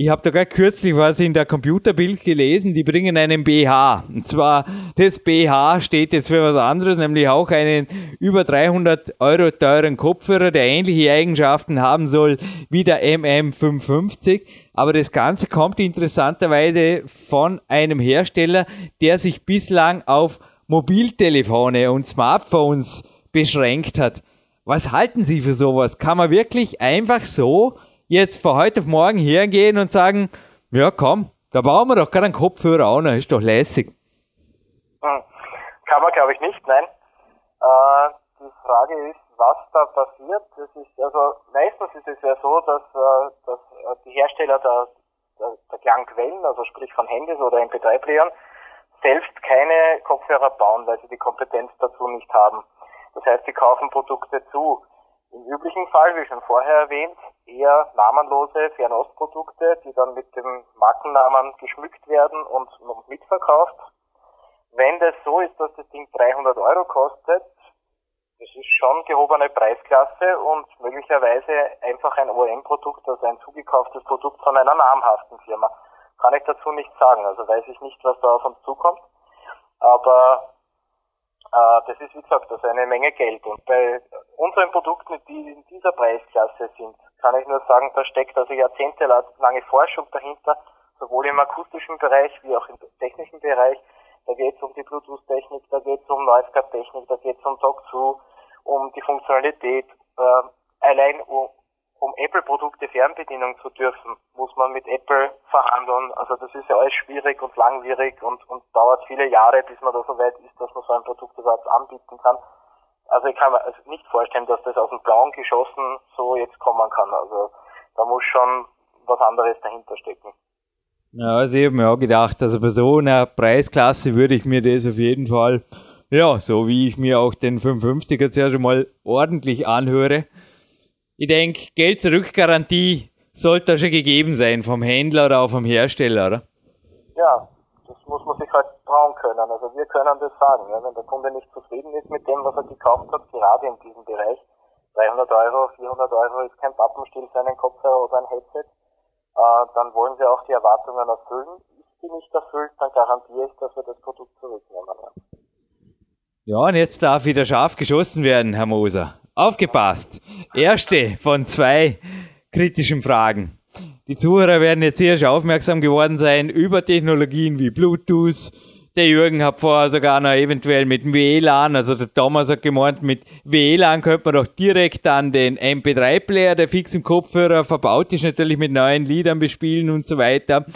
ich habe da gerade kürzlich was in der Computerbild gelesen, die bringen einen BH. Und zwar, das BH steht jetzt für was anderes, nämlich auch einen über 300 Euro teuren Kopfhörer, der ähnliche Eigenschaften haben soll wie der MM550. Aber das Ganze kommt interessanterweise von einem Hersteller, der sich bislang auf Mobiltelefone und Smartphones beschränkt hat. Was halten Sie für sowas? Kann man wirklich einfach so jetzt von heute auf morgen hergehen und sagen, ja komm, da bauen wir doch gerade einen Kopfhörer an, ist doch lässig. Hm. Kann man glaube ich nicht, nein. Äh, die Frage ist, was da passiert. Das ist, also meistens ist es ja so, dass, äh, dass äh, die Hersteller der, der, der Klangquellen, also sprich von Handys oder MP3-Playern, selbst keine Kopfhörer bauen, weil sie die Kompetenz dazu nicht haben. Das heißt, sie kaufen Produkte zu. Im üblichen Fall, wie schon vorher erwähnt, eher namenlose Fernostprodukte, die dann mit dem Markennamen geschmückt werden und mitverkauft. Wenn das so ist, dass das Ding 300 Euro kostet, das ist schon gehobene Preisklasse und möglicherweise einfach ein OEM-Produkt, also ein zugekauftes Produkt von einer namhaften Firma. Kann ich dazu nicht sagen, also weiß ich nicht, was da auf uns zukommt. Aber das ist, wie gesagt, das ist eine Menge Geld. Und bei unseren Produkten, die in dieser Preisklasse sind, kann ich nur sagen, da steckt also jahrzehntelange Forschung dahinter, sowohl im akustischen Bereich wie auch im technischen Bereich. Da geht es um die Bluetooth-Technik, da geht es um Noise-Gap-Technik, da geht es um Talk-Through, um die Funktionalität. Äh, allein um Apple-Produkte Fernbedienung zu dürfen, muss man mit Apple verhandeln. Also das ist ja alles schwierig und langwierig und, und dauert viele Jahre, bis man da so weit ist, dass man so ein Produkt überhaupt anbieten kann. Also ich kann mir also nicht vorstellen, dass das aus dem Blauen geschossen so jetzt kommen kann. Also da muss schon was anderes dahinter stecken. Ja, also ich habe mir auch gedacht, also bei so einer Preisklasse würde ich mir das auf jeden Fall, ja, so wie ich mir auch den 550er zuerst mal ordentlich anhöre. Ich denke, Geld-Zurück-Garantie sollte schon gegeben sein vom Händler oder auch vom Hersteller, oder? Ja, muss man sich halt trauen können. Also wir können das sagen. Ja, wenn der Kunde nicht zufrieden ist mit dem, was er gekauft hat, gerade in diesem Bereich, 300 Euro, 400 Euro ist kein Pappenstiel für einen Kopfhörer oder ein Headset, äh, dann wollen wir auch die Erwartungen erfüllen. Ist die nicht erfüllt, dann garantiere ich, dass wir das Produkt zurücknehmen. Ja. Ja, und jetzt darf wieder scharf geschossen werden, Herr Moser. Aufgepasst. Erste von zwei kritischen Fragen. Die Zuhörer werden jetzt hier schon aufmerksam geworden sein über Technologien wie Bluetooth, der Jürgen hat vorher sogar noch eventuell mit dem WLAN, also der Thomas hat gemeint, mit WLAN könnte man doch direkt dann den MP3-Player, der fix im Kopfhörer verbaut ist, natürlich mit neuen Liedern bespielen und so weiter.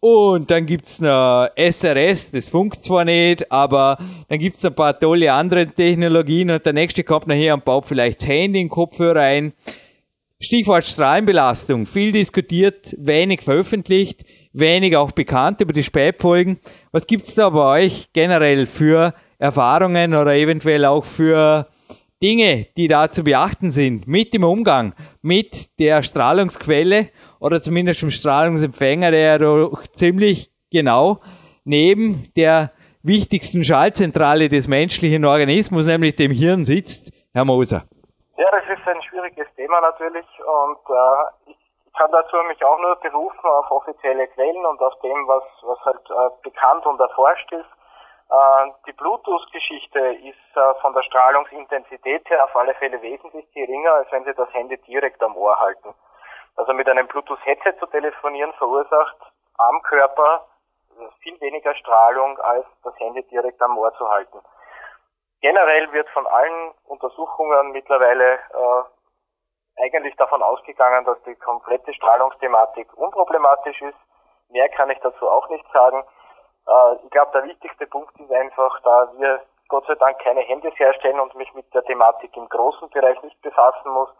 Und dann gibt's noch SRS, das funkt zwar nicht, aber dann gibt's ein paar tolle andere Technologien und der nächste kommt nachher und baut vielleicht das Handy in den Kopfhörer ein. Stichwort Strahlenbelastung, viel diskutiert, wenig veröffentlicht wenig auch bekannt über die Spätfolgen. Was gibt's da bei euch generell für Erfahrungen oder eventuell auch für Dinge, die da zu beachten sind mit dem Umgang mit der Strahlungsquelle oder zumindest dem Strahlungsempfänger, der doch ziemlich genau neben der wichtigsten Schaltzentrale des menschlichen Organismus, nämlich dem Hirn, sitzt, Herr Moser? Ja, das ist ein schwieriges Thema natürlich und äh, ich kann dazu mich auch nur berufen auf offizielle Quellen und auf dem, was, was halt äh, bekannt und erforscht ist. Äh, die Bluetooth-Geschichte ist äh, von der Strahlungsintensität her auf alle Fälle wesentlich geringer, als wenn Sie das Handy direkt am Ohr halten. Also mit einem Bluetooth-Headset zu telefonieren verursacht am Körper viel weniger Strahlung, als das Handy direkt am Ohr zu halten. Generell wird von allen Untersuchungen mittlerweile äh, eigentlich davon ausgegangen, dass die komplette Strahlungsthematik unproblematisch ist. Mehr kann ich dazu auch nicht sagen. Äh, ich glaube, der wichtigste Punkt ist einfach, da wir Gott sei Dank keine Handys herstellen und mich mit der Thematik im großen Bereich nicht befassen muss,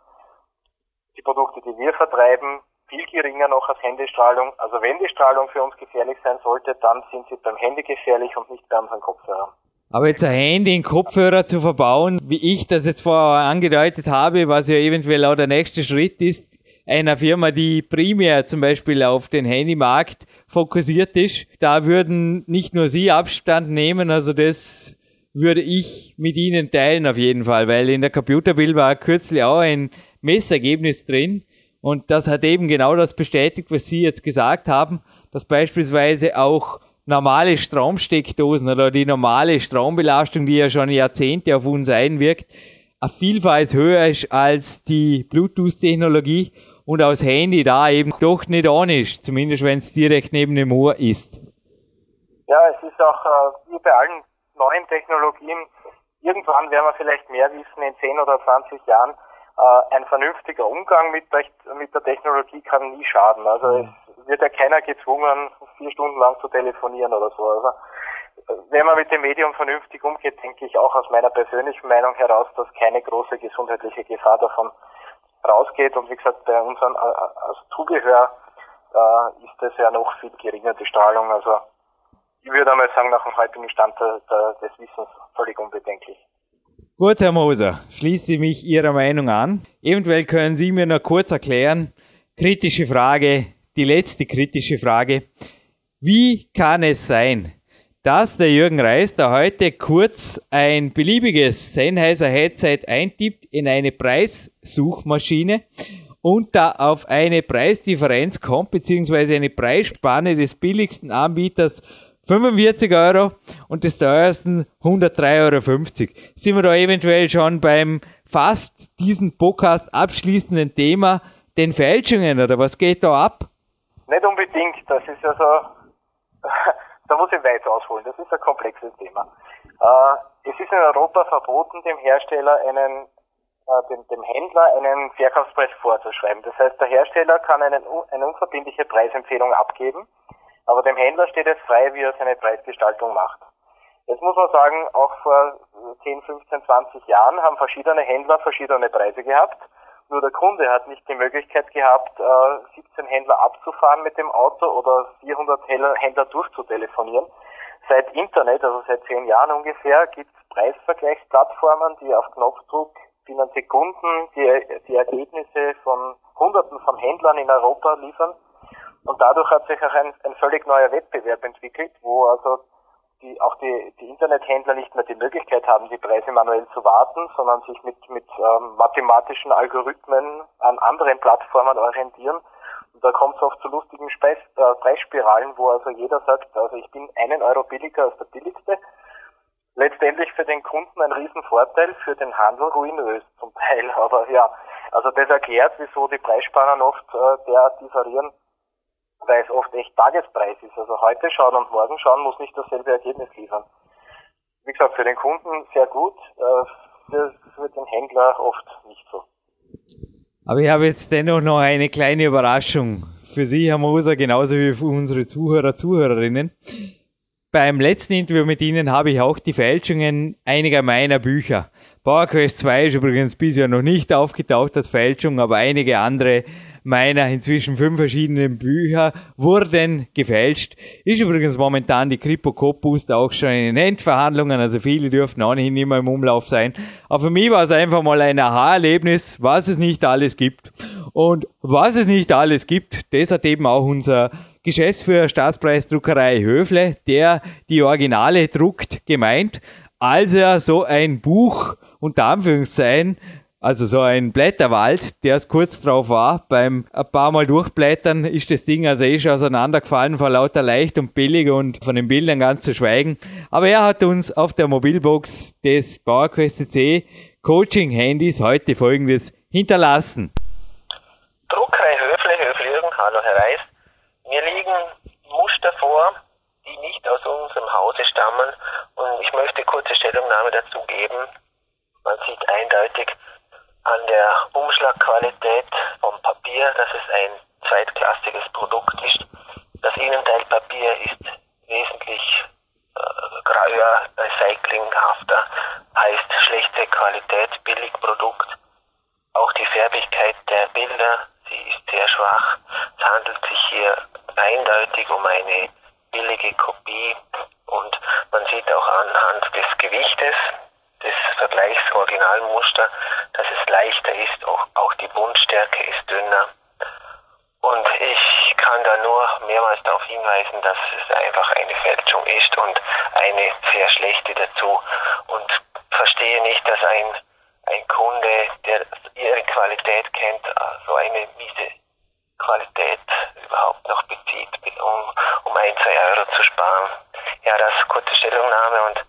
die Produkte, die wir vertreiben, viel geringer noch als Handystrahlung. Also wenn die Strahlung für uns gefährlich sein sollte, dann sind sie beim Handy gefährlich und nicht bei unseren Kopfhörern. Aber jetzt ein Handy in Kopfhörer zu verbauen, wie ich das jetzt vorher angedeutet habe, was ja eventuell auch der nächste Schritt ist, einer Firma, die primär zum Beispiel auf den Handymarkt fokussiert ist, da würden nicht nur Sie Abstand nehmen, also das würde ich mit Ihnen teilen auf jeden Fall, weil in der Computerbild war kürzlich auch ein Messergebnis drin und das hat eben genau das bestätigt, was Sie jetzt gesagt haben, dass beispielsweise auch normale Stromsteckdosen oder die normale Strombelastung, die ja schon Jahrzehnte auf uns einwirkt, ein Vielfalt höher ist als die Bluetooth-Technologie und aus Handy da eben doch nicht an ist, zumindest wenn es direkt neben dem Ohr ist. Ja, es ist auch äh, wie bei allen neuen Technologien, irgendwann werden wir vielleicht mehr wissen in 10 oder 20 Jahren. Äh, ein vernünftiger Umgang mit der, mit der Technologie kann nie schaden. Also es wird ja keiner gezwungen, vier Stunden lang zu telefonieren oder so. Also, wenn man mit dem Medium vernünftig umgeht, denke ich auch aus meiner persönlichen Meinung heraus, dass keine große gesundheitliche Gefahr davon rausgeht. Und wie gesagt, bei unseren äh, als Zubehör äh, ist es ja noch viel geringer, die Strahlung. Also ich würde einmal sagen, nach dem heutigen Stand des Wissens völlig unbedenklich. Gut, Herr Moser, schließe ich mich Ihrer Meinung an. Eventuell können Sie mir noch kurz erklären, kritische Frage, die letzte kritische Frage. Wie kann es sein, dass der Jürgen Reis da heute kurz ein beliebiges Sennheiser Headset eintippt in eine Preissuchmaschine und da auf eine Preisdifferenz kommt, beziehungsweise eine Preisspanne des billigsten Anbieters 45 Euro und des teuersten 103,50 Euro. Sind wir da eventuell schon beim fast diesen Podcast abschließenden Thema den Fälschungen oder was geht da ab? Nicht unbedingt, das ist ja so, da muss ich weit ausholen, das ist ein komplexes Thema. Äh, es ist in Europa verboten, dem Hersteller einen, äh, dem, dem Händler einen Verkaufspreis vorzuschreiben. Das heißt, der Hersteller kann einen, eine unverbindliche Preisempfehlung abgeben, aber dem Händler steht es frei, wie er seine Preisgestaltung macht. Jetzt muss man sagen, auch vor 10, 15, 20 Jahren haben verschiedene Händler verschiedene Preise gehabt nur der Kunde hat nicht die Möglichkeit gehabt, 17 äh, Händler abzufahren mit dem Auto oder 400 Händler durchzutelefonieren. Seit Internet, also seit zehn Jahren ungefähr, gibt es Preisvergleichsplattformen, die auf Knopfdruck binnen Sekunden die, die Ergebnisse von Hunderten von Händlern in Europa liefern. Und dadurch hat sich auch ein, ein völlig neuer Wettbewerb entwickelt, wo also die auch die, die Internethändler nicht mehr die Möglichkeit haben, die Preise manuell zu warten, sondern sich mit, mit ähm, mathematischen Algorithmen an anderen Plattformen orientieren. Und da kommt es oft zu lustigen Speis, äh, Preisspiralen, wo also jeder sagt, also ich bin einen Euro billiger als der billigste. letztendlich für den Kunden ein Riesenvorteil, für den Handel ruinös zum Teil. Aber ja, also das erklärt, wieso die Preisspannen oft äh, derart differieren, weil es oft echt Tagespreis ist. Also heute schauen und morgen schauen muss nicht dasselbe Ergebnis liefern. Wie gesagt, für den Kunden sehr gut, äh, für, für den Händler oft nicht so. Aber ich habe jetzt dennoch noch eine kleine Überraschung für Sie, Herr Moser, genauso wie für unsere Zuhörer, Zuhörerinnen. Beim letzten Interview mit Ihnen habe ich auch die Fälschungen einiger meiner Bücher. PowerQuest 2 ist übrigens bisher noch nicht aufgetaucht als Fälschung, aber einige andere meiner inzwischen fünf verschiedenen Bücher wurden gefälscht. Ist übrigens momentan die Kripo Cop Boost auch schon in den Endverhandlungen, also viele dürften ohnehin mehr im Umlauf sein. Aber für mich war es einfach mal ein Aha-Erlebnis, was es nicht alles gibt. Und was es nicht alles gibt, das hat eben auch unser Geschäftsführer Staatspreisdruckerei Höfle, der die Originale druckt, gemeint, als er so ein Buch unter Anführungszeichen also so ein Blätterwald, der es kurz drauf war. Beim ein paar Mal durchblättern ist das Ding also eh schon auseinandergefallen vor lauter leicht und billig und von den Bildern ganz zu schweigen. Aber er hat uns auf der Mobilbox des PowerQuest C Coaching Handys heute folgendes hinterlassen. Druckerei Höfle, Jürgen, hallo Herr Reis. Mir liegen Muster vor, die nicht aus unserem Hause stammen und ich möchte kurze Stellungnahme dazu geben. Man sieht eindeutig, an der Umschlagqualität vom Papier, dass es ein zweitklassiges Produkt ist. Das Innenteilpapier ist wesentlich äh, grauer, recyclinghafter, heißt schlechte Qualität, Billigprodukt. Auch die Färbigkeit der Bilder, sie ist sehr schwach. Es handelt sich hier eindeutig um eine billige Kopie und man sieht auch anhand des Gewichtes, des Vergleichsoriginalmuster, dass es leichter ist, auch, auch die Bundstärke ist dünner. Und ich kann da nur mehrmals darauf hinweisen, dass es einfach eine Fälschung ist und eine sehr schlechte dazu. Und verstehe nicht, dass ein, ein Kunde, der ihre Qualität kennt, so eine miese Qualität überhaupt noch bezieht, um, um ein, zwei Euro zu sparen. Ja, das ist kurze Stellungnahme und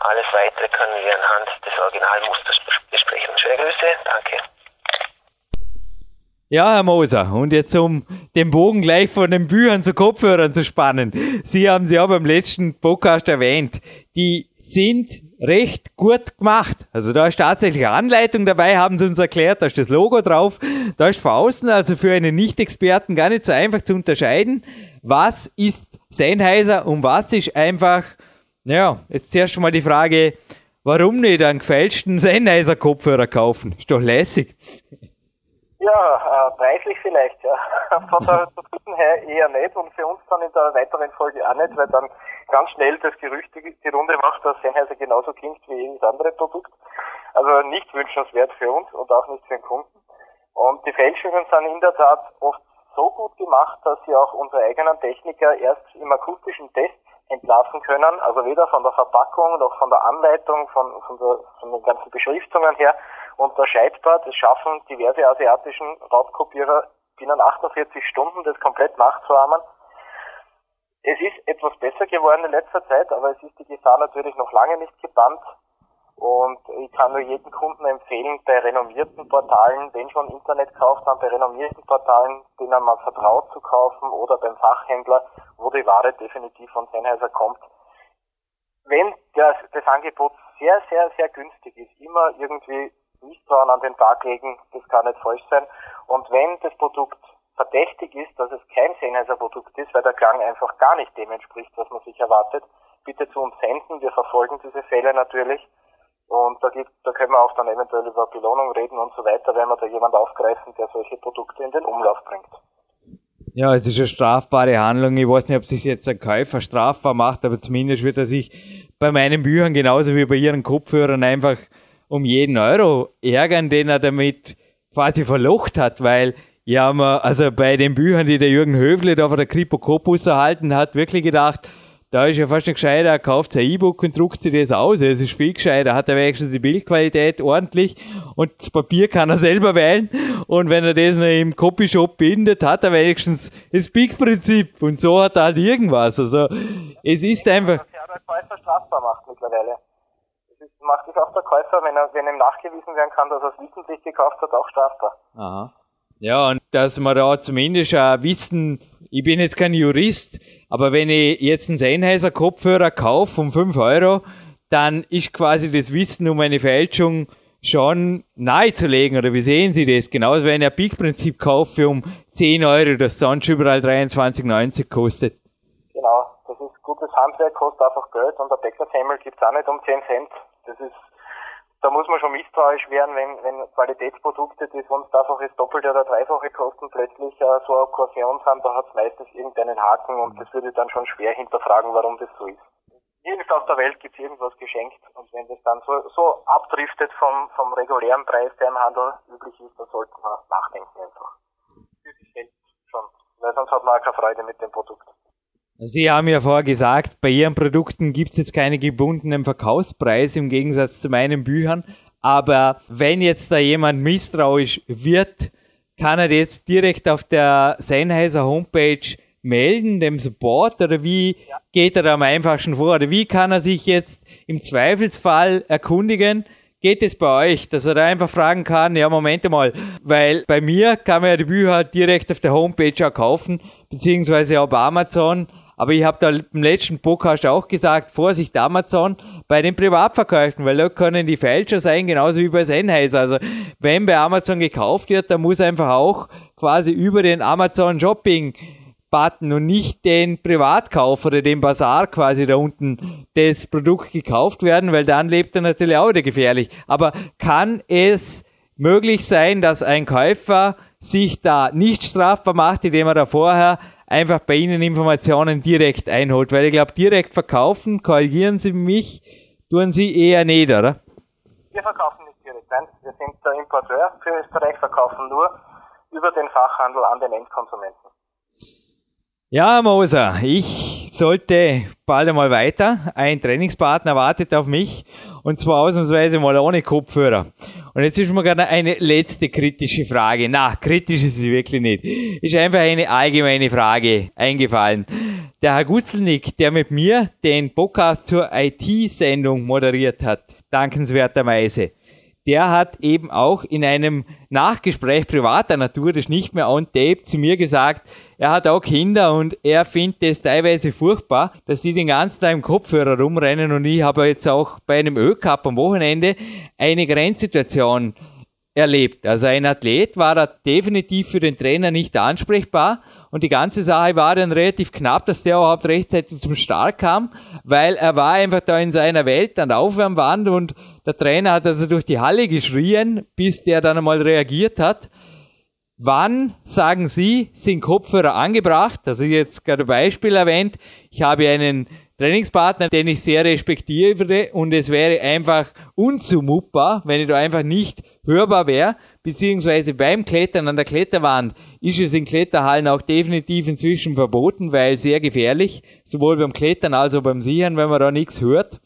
alles weitere können wir anhand des Originalmusters besprechen. Schöne Grüße, danke. Ja, Herr Moser, und jetzt um den Bogen gleich von den Büchern zu Kopfhörern zu spannen. Sie haben sie auch beim letzten Podcast erwähnt. Die sind recht gut gemacht. Also da ist tatsächlich eine Anleitung dabei, haben sie uns erklärt, da ist das Logo drauf, da ist von außen, also für einen Nicht-Experten gar nicht so einfach zu unterscheiden, was ist Sennheiser und was ist einfach, naja, jetzt zuerst mal die Frage, warum nicht einen gefälschten Sennheiser Kopfhörer kaufen? Ist doch lässig. Ja, äh, preislich vielleicht, ja. Von der Zufriedenheit eher nicht und für uns dann in der weiteren Folge auch nicht, weil dann ganz schnell das Gerücht die, die Runde macht, dass Sennheiser genauso klingt wie jedes andere Produkt. Also nicht wünschenswert für uns und auch nicht für den Kunden. Und die Fälschungen sind in der Tat oft so gut gemacht, dass sie auch unsere eigenen Techniker erst im akustischen Test entlarven können, also weder von der Verpackung noch von der Anleitung, von, von, der, von den ganzen Beschriftungen her unterscheidbar. Das schaffen diverse asiatischen Raubkopierer binnen 48 Stunden, das komplett nachzuahmen. Es ist etwas besser geworden in letzter Zeit, aber es ist die Gefahr natürlich noch lange nicht gebannt. Und ich kann nur jedem Kunden empfehlen, bei renommierten Portalen, wenn schon Internet kauft, dann bei renommierten Portalen, denen man vertraut zu kaufen oder beim Fachhändler, wo die Ware definitiv von Sennheiser kommt. Wenn das, das Angebot sehr, sehr, sehr günstig ist, immer irgendwie Misstrauen an den Tag legen, das kann nicht falsch sein. Und wenn das Produkt verdächtig ist, dass es kein Sennheiser-Produkt ist, weil der Klang einfach gar nicht dem entspricht, was man sich erwartet, bitte zu uns senden. Wir verfolgen diese Fälle natürlich. Und da, gibt, da können wir auch dann eventuell über Belohnung reden und so weiter, wenn wir da jemand aufgreifen, der solche Produkte in den Umlauf bringt. Ja, es ist eine strafbare Handlung. Ich weiß nicht, ob sich jetzt ein Käufer strafbar macht, aber zumindest wird er sich bei meinen Büchern genauso wie bei ihren Kopfhörern einfach um jeden Euro ärgern, den er damit quasi verlocht hat, weil ja, man, also bei den Büchern, die der Jürgen Höfle da von der Kripo Kopus erhalten hat, wirklich gedacht, da ist ja fast nicht gescheiter, er kauft sein E-Book und druckt sich das aus. Es ist viel gescheiter, hat er wenigstens die Bildqualität ordentlich und das Papier kann er selber wählen. Und wenn er das noch im Copyshop bindet, hat er wenigstens das Big-Prinzip und so hat er halt irgendwas. Also es ist einfach. Strafbar macht mittlerweile. macht sich auch der Käufer, wenn er, wenn ihm nachgewiesen werden kann, dass er es wissentlich gekauft hat, auch strafbar. Aha. Ja, und dass man da zumindest auch wissen, ich bin jetzt kein Jurist, aber wenn ich jetzt einen Sennheiser Kopfhörer kaufe um 5 Euro, dann ist quasi das Wissen um eine Fälschung schon nahezulegen, oder wie sehen Sie das? Genauso wenn ich ein Peak-Prinzip kaufe um 10 Euro, das sonst überall 23,90 kostet. Genau, das ist gutes Handwerk, kostet einfach Geld und der Bäckershemmel gibt's auch nicht um 10 Cent. Das ist, da muss man schon misstrauisch werden, wenn, wenn Qualitätsprodukte, die sonst einfach das Doppelte oder Dreifache kosten, plötzlich äh, so eine Korsion sind, da hat's meistens irgendeinen Haken und das würde dann schon schwer hinterfragen, warum das so ist nirgends auf der Welt gibt es irgendwas geschenkt. Und wenn das dann so, so abdriftet vom, vom regulären Preis, der im Handel üblich ist, dann sollte man nachdenken einfach. Das ist selbst schon. Weil sonst hat man auch keine Freude mit dem Produkt. Sie haben ja vorher gesagt, bei Ihren Produkten gibt es jetzt keine gebundenen Verkaufspreise im Gegensatz zu meinen Büchern. Aber wenn jetzt da jemand misstrauisch wird, kann er jetzt direkt auf der Sennheiser Homepage melden, dem Support, oder wie geht er da am einfachsten vor? Oder wie kann er sich jetzt im Zweifelsfall erkundigen? Geht es bei euch, dass er da einfach fragen kann, ja, Moment mal, weil bei mir kann man ja die Bücher direkt auf der Homepage auch kaufen, beziehungsweise auch bei Amazon. Aber ich habe da im letzten Podcast auch gesagt, Vorsicht Amazon bei den Privatverkäufen, weil da können die Fälscher sein, genauso wie bei Sennheiser. Also wenn bei Amazon gekauft wird, dann muss einfach auch quasi über den Amazon Shopping Button und nicht den Privatkauf oder den Bazar quasi da unten das Produkt gekauft werden, weil dann lebt er natürlich auch wieder gefährlich. Aber kann es möglich sein, dass ein Käufer sich da nicht strafbar macht, indem er da vorher einfach bei Ihnen Informationen direkt einholt? Weil ich glaube, direkt verkaufen, korrigieren Sie mich, tun Sie eher nicht, oder? Wir verkaufen nicht direkt, nein. Wir sind der Importeur für Österreich, verkaufen nur über den Fachhandel an den Endkonsumenten. Ja, Moser, ich sollte bald einmal weiter. Ein Trainingspartner wartet auf mich und zwar ausnahmsweise mal ohne Kopfhörer. Und jetzt ist mir gerade eine letzte kritische Frage. Na, kritisch ist sie wirklich nicht. Ist einfach eine allgemeine Frage eingefallen. Der Herr Gutzelnick, der mit mir den Podcast zur IT-Sendung moderiert hat, dankenswerterweise, der hat eben auch in einem Nachgespräch privater Natur, das nicht mehr on tape, zu mir gesagt, er hat auch Kinder und er findet es teilweise furchtbar, dass die den ganzen Tag im Kopfhörer rumrennen und ich habe jetzt auch bei einem Ö-Cup am Wochenende eine Grenzsituation erlebt. Also ein Athlet war da definitiv für den Trainer nicht ansprechbar und die ganze Sache war dann relativ knapp, dass der überhaupt rechtzeitig zum Start kam, weil er war einfach da in seiner Welt an der Aufwärmwand und der Trainer hat also durch die Halle geschrien, bis der dann einmal reagiert hat. Wann, sagen Sie, sind Kopfhörer angebracht? Also jetzt gerade ein Beispiel erwähnt. Ich habe einen Trainingspartner, den ich sehr respektiere und es wäre einfach unzumutbar, wenn ich da einfach nicht hörbar wäre, beziehungsweise beim Klettern an der Kletterwand ist es in Kletterhallen auch definitiv inzwischen verboten, weil sehr gefährlich, sowohl beim Klettern als auch beim Sichern, wenn man da nichts hört.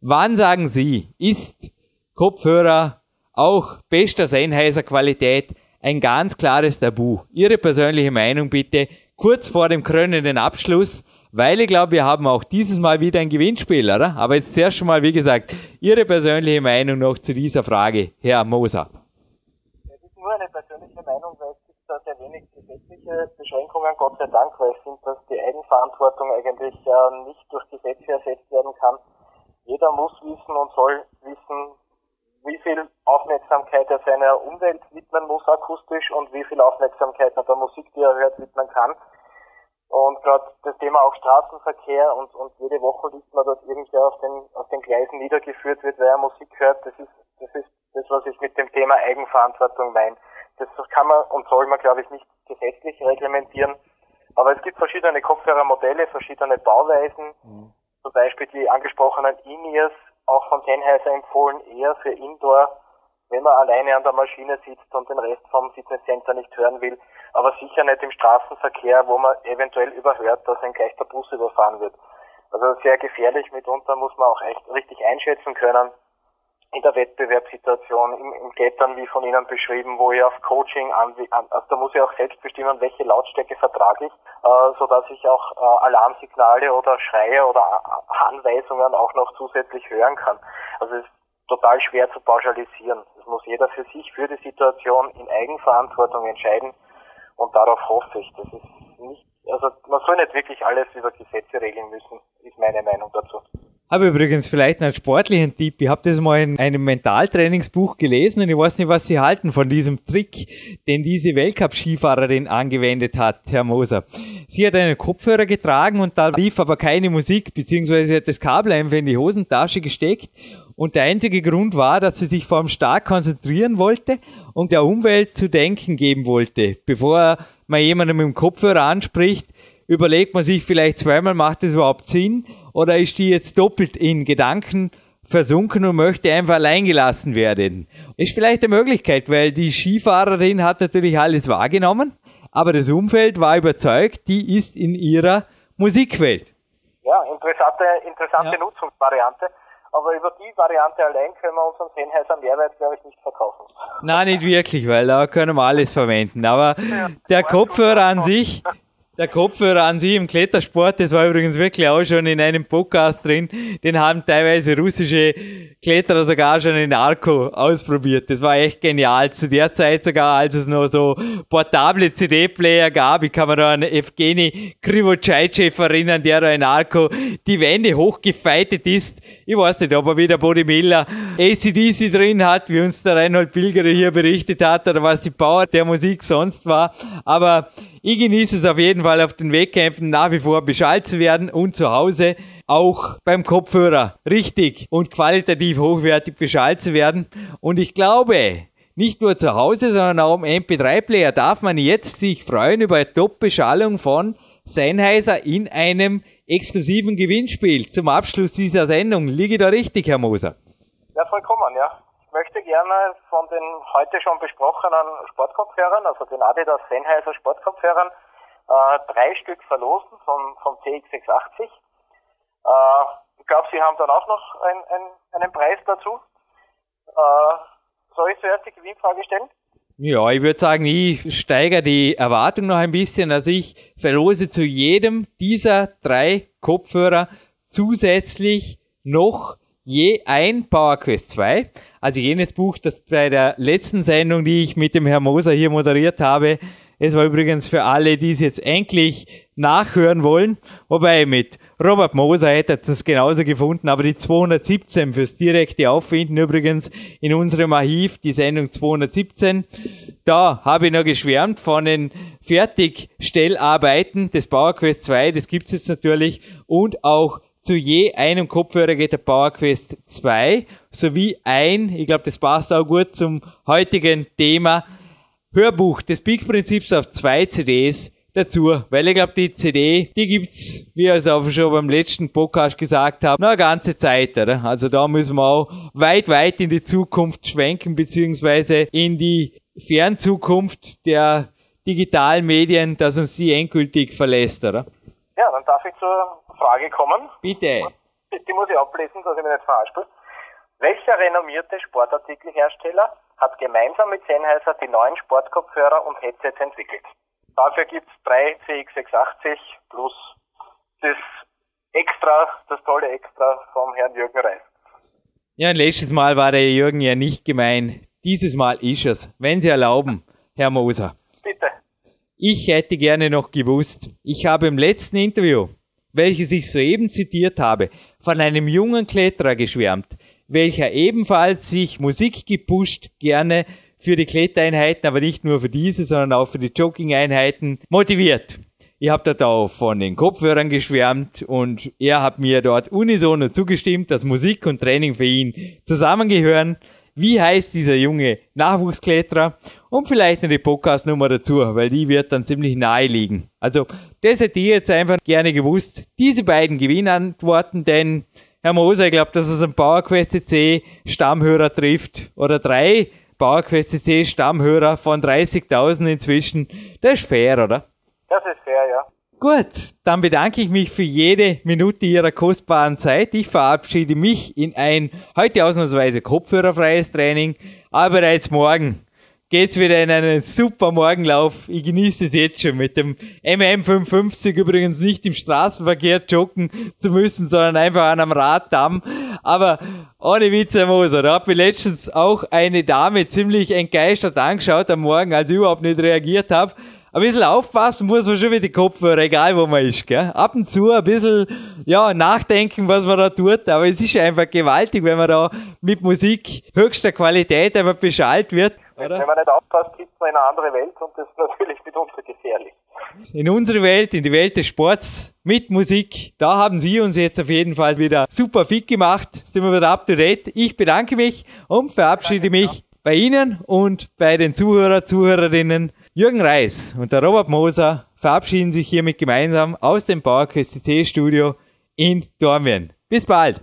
Wann sagen Sie, ist Kopfhörer auch bester Sennheiser Qualität ein ganz klares Tabu? Ihre persönliche Meinung bitte, kurz vor dem krönenden Abschluss weil ich glaube, wir haben auch dieses Mal wieder ein Gewinnspiel, oder? Aber jetzt zuerst schon mal, wie gesagt, Ihre persönliche Meinung noch zu dieser Frage, Herr Moser. Es ist nur eine persönliche Meinung, weil es gibt da sehr wenig gesetzliche Beschränkungen, Gott sei Dank, weil ich finde, dass die Eigenverantwortung eigentlich äh, nicht durch Gesetze ersetzt werden kann. Jeder muss wissen und soll wissen, wie viel Aufmerksamkeit er seiner Umwelt widmen muss akustisch und wie viel Aufmerksamkeit er der Musik, die er hört, widmen kann. Und gerade das Thema auch Straßenverkehr und, und jede Woche liest man, dass irgendwer auf den, auf den Gleisen niedergeführt wird, weil er Musik hört. Das ist, das ist das, was ich mit dem Thema Eigenverantwortung meine. Das kann man und soll man, glaube ich, nicht gesetzlich reglementieren. Aber es gibt verschiedene Kopfhörermodelle, verschiedene Bauweisen. Mhm. Zum Beispiel die angesprochenen In-Ears, auch von Sennheiser empfohlen, eher für Indoor wenn man alleine an der Maschine sitzt und den Rest vom Fitnesscenter nicht hören will, aber sicher nicht im Straßenverkehr, wo man eventuell überhört, dass ein gleich der Bus überfahren wird. Also sehr gefährlich, mitunter muss man auch echt richtig einschätzen können in der Wettbewerbssituation, im, im Klettern, wie von Ihnen beschrieben, wo ich auf Coaching an, also da muss ich auch selbst bestimmen, welche Lautstärke vertrage ich, äh, so dass ich auch äh, Alarmsignale oder Schreie oder Anweisungen auch noch zusätzlich hören kann. Also es total schwer zu pauschalisieren. Das muss jeder für sich, für die Situation in Eigenverantwortung entscheiden und darauf hoffe ich. Das ist nicht, also man soll nicht wirklich alles über Gesetze regeln müssen, ist meine Meinung dazu. Habe übrigens vielleicht einen sportlichen Tipp. Ich habe das mal in einem Mentaltrainingsbuch gelesen und ich weiß nicht, was Sie halten von diesem Trick, den diese Weltcup-Skifahrerin angewendet hat, Herr Moser. Sie hat einen Kopfhörer getragen und da lief aber keine Musik, beziehungsweise hat das Kabel einfach in die Hosentasche gesteckt und der einzige Grund war, dass sie sich vor allem stark konzentrieren wollte und der Umwelt zu denken geben wollte. Bevor man jemanden mit dem Kopfhörer anspricht, überlegt man sich vielleicht zweimal, macht das überhaupt Sinn? Oder ist die jetzt doppelt in Gedanken versunken und möchte einfach allein gelassen werden? Ist vielleicht eine Möglichkeit, weil die Skifahrerin hat natürlich alles wahrgenommen, aber das Umfeld war überzeugt, die ist in ihrer Musikwelt. Ja, interessante, interessante ja. Nutzungsvariante. Aber über die Variante allein können wir unseren Sennheiser Mehrwert, glaube ich, nicht verkaufen. Nein, nicht wirklich, weil da können wir alles verwenden. Aber ja, der Kopfhörer an sich, der Kopfhörer an sich im Klettersport, das war übrigens wirklich auch schon in einem Podcast drin, den haben teilweise russische Kletterer sogar schon in Arco ausprobiert. Das war echt genial. Zu der Zeit sogar, als es noch so portable CD-Player gab. Ich kann mir da an Evgeny Krivotscheichev erinnern, der da in Arco die Wände hochgefeitet ist. Ich weiß nicht, ob er wieder Body Miller ACDC drin hat, wie uns der Reinhold Pilgerer hier berichtet hat, oder was die Power der Musik sonst war. Aber ich genieße es auf jeden Fall auf den Wettkämpfen nach wie vor beschallt zu werden und zu Hause auch beim Kopfhörer richtig und qualitativ hochwertig beschallt zu werden. Und ich glaube, nicht nur zu Hause, sondern auch im MP3-Player darf man jetzt sich freuen über Top-Beschallung von Sennheiser in einem exklusiven Gewinnspiel zum Abschluss dieser Sendung. Liege da richtig, Herr Moser? Ja, vollkommen, ja möchte gerne von den heute schon besprochenen Sportkopfhörern, also den Adidas Sennheiser Sportkopfhörern, äh, drei Stück verlosen vom, vom CX680. Äh, ich glaube, Sie haben dann auch noch ein, ein, einen Preis dazu. Äh, soll ich zuerst die Gewinnfrage stellen? Ja, ich würde sagen, ich steigere die Erwartung noch ein bisschen. Also ich verlose zu jedem dieser drei Kopfhörer zusätzlich noch je ein PowerQuest 2. Also jenes Buch, das bei der letzten Sendung, die ich mit dem Herrn Moser hier moderiert habe, es war übrigens für alle, die es jetzt endlich nachhören wollen. Wobei mit Robert Moser hätte es genauso gefunden, aber die 217 fürs direkte Auffinden übrigens in unserem Archiv, die Sendung 217. Da habe ich noch geschwärmt von den Fertigstellarbeiten des PowerQuest 2, das gibt es jetzt natürlich, und auch zu je einem Kopfhörer geht der PowerQuest 2 sowie ein, ich glaube, das passt auch gut zum heutigen Thema, Hörbuch des Peak-Prinzips auf zwei CDs dazu, weil ich glaube, die CD, die gibt's, wie ich es auch schon beim letzten Podcast gesagt habe, noch eine ganze Zeit, oder? Also da müssen wir auch weit, weit in die Zukunft schwenken, beziehungsweise in die Fernzukunft der digitalen Medien, dass uns die endgültig verlässt, oder? Ja, dann darf ich zur Frage kommen. Bitte. Die muss ich ablesen, dass ich mich nicht verarschbe. Welcher renommierte Sportartikelhersteller hat gemeinsam mit Sennheiser die neuen Sportkopfhörer und Headsets entwickelt? Dafür gibt's drei CX680 plus das Extra, das tolle Extra vom Herrn Jürgen Reis. Ja, letztes Mal war der Jürgen ja nicht gemein. Dieses Mal ist es. Wenn Sie erlauben, Herr Moser. Bitte. Ich hätte gerne noch gewusst, ich habe im letzten Interview welches ich soeben zitiert habe, von einem jungen Kletterer geschwärmt, welcher ebenfalls sich Musik gepusht gerne für die Klettereinheiten, aber nicht nur für diese, sondern auch für die Jogging-Einheiten motiviert. Ich habe dort auch von den Kopfhörern geschwärmt und er hat mir dort unisono zugestimmt, dass Musik und Training für ihn zusammengehören wie heißt dieser junge Nachwuchskletterer und vielleicht noch die Podcast-Nummer dazu, weil die wird dann ziemlich nahe liegen. Also, das hätte ich jetzt einfach gerne gewusst. Diese beiden Gewinnantworten, denn Herr Moser, ich glaube, dass es ein PowerQuest C Stammhörer trifft oder drei PowerQuest C Stammhörer von 30.000 inzwischen. Das ist fair, oder? Das ist fair, ja. Gut, dann bedanke ich mich für jede Minute Ihrer kostbaren Zeit. Ich verabschiede mich in ein heute ausnahmsweise kopfhörerfreies Training, aber bereits morgen geht's wieder in einen super Morgenlauf. Ich genieße es jetzt schon mit dem MM55 übrigens nicht im Straßenverkehr joggen zu müssen, sondern einfach an einem Raddamm. Aber ohne Witz, Herr Moser, da hat mir letztens auch eine Dame ziemlich entgeistert angeschaut am Morgen, als ich überhaupt nicht reagiert habe ein bisschen aufpassen muss man schon mit den Kopfhörer, egal wo man ist. Gell? Ab und zu ein bisschen ja, nachdenken, was man da tut, aber es ist einfach gewaltig, wenn man da mit Musik höchster Qualität einfach beschallt wird. Oder? Wenn man nicht aufpasst, gibt man in eine andere Welt und das ist natürlich mitunter gefährlich. In unsere Welt, in die Welt des Sports mit Musik, da haben Sie uns jetzt auf jeden Fall wieder super fit gemacht. Sind wir wieder up to date. Ich bedanke mich und verabschiede mich bei Ihnen und bei den Zuhörer, Zuhörerinnen Jürgen Reis und der Robert Moser verabschieden sich hiermit gemeinsam aus dem CT Studio in Dormien. Bis bald!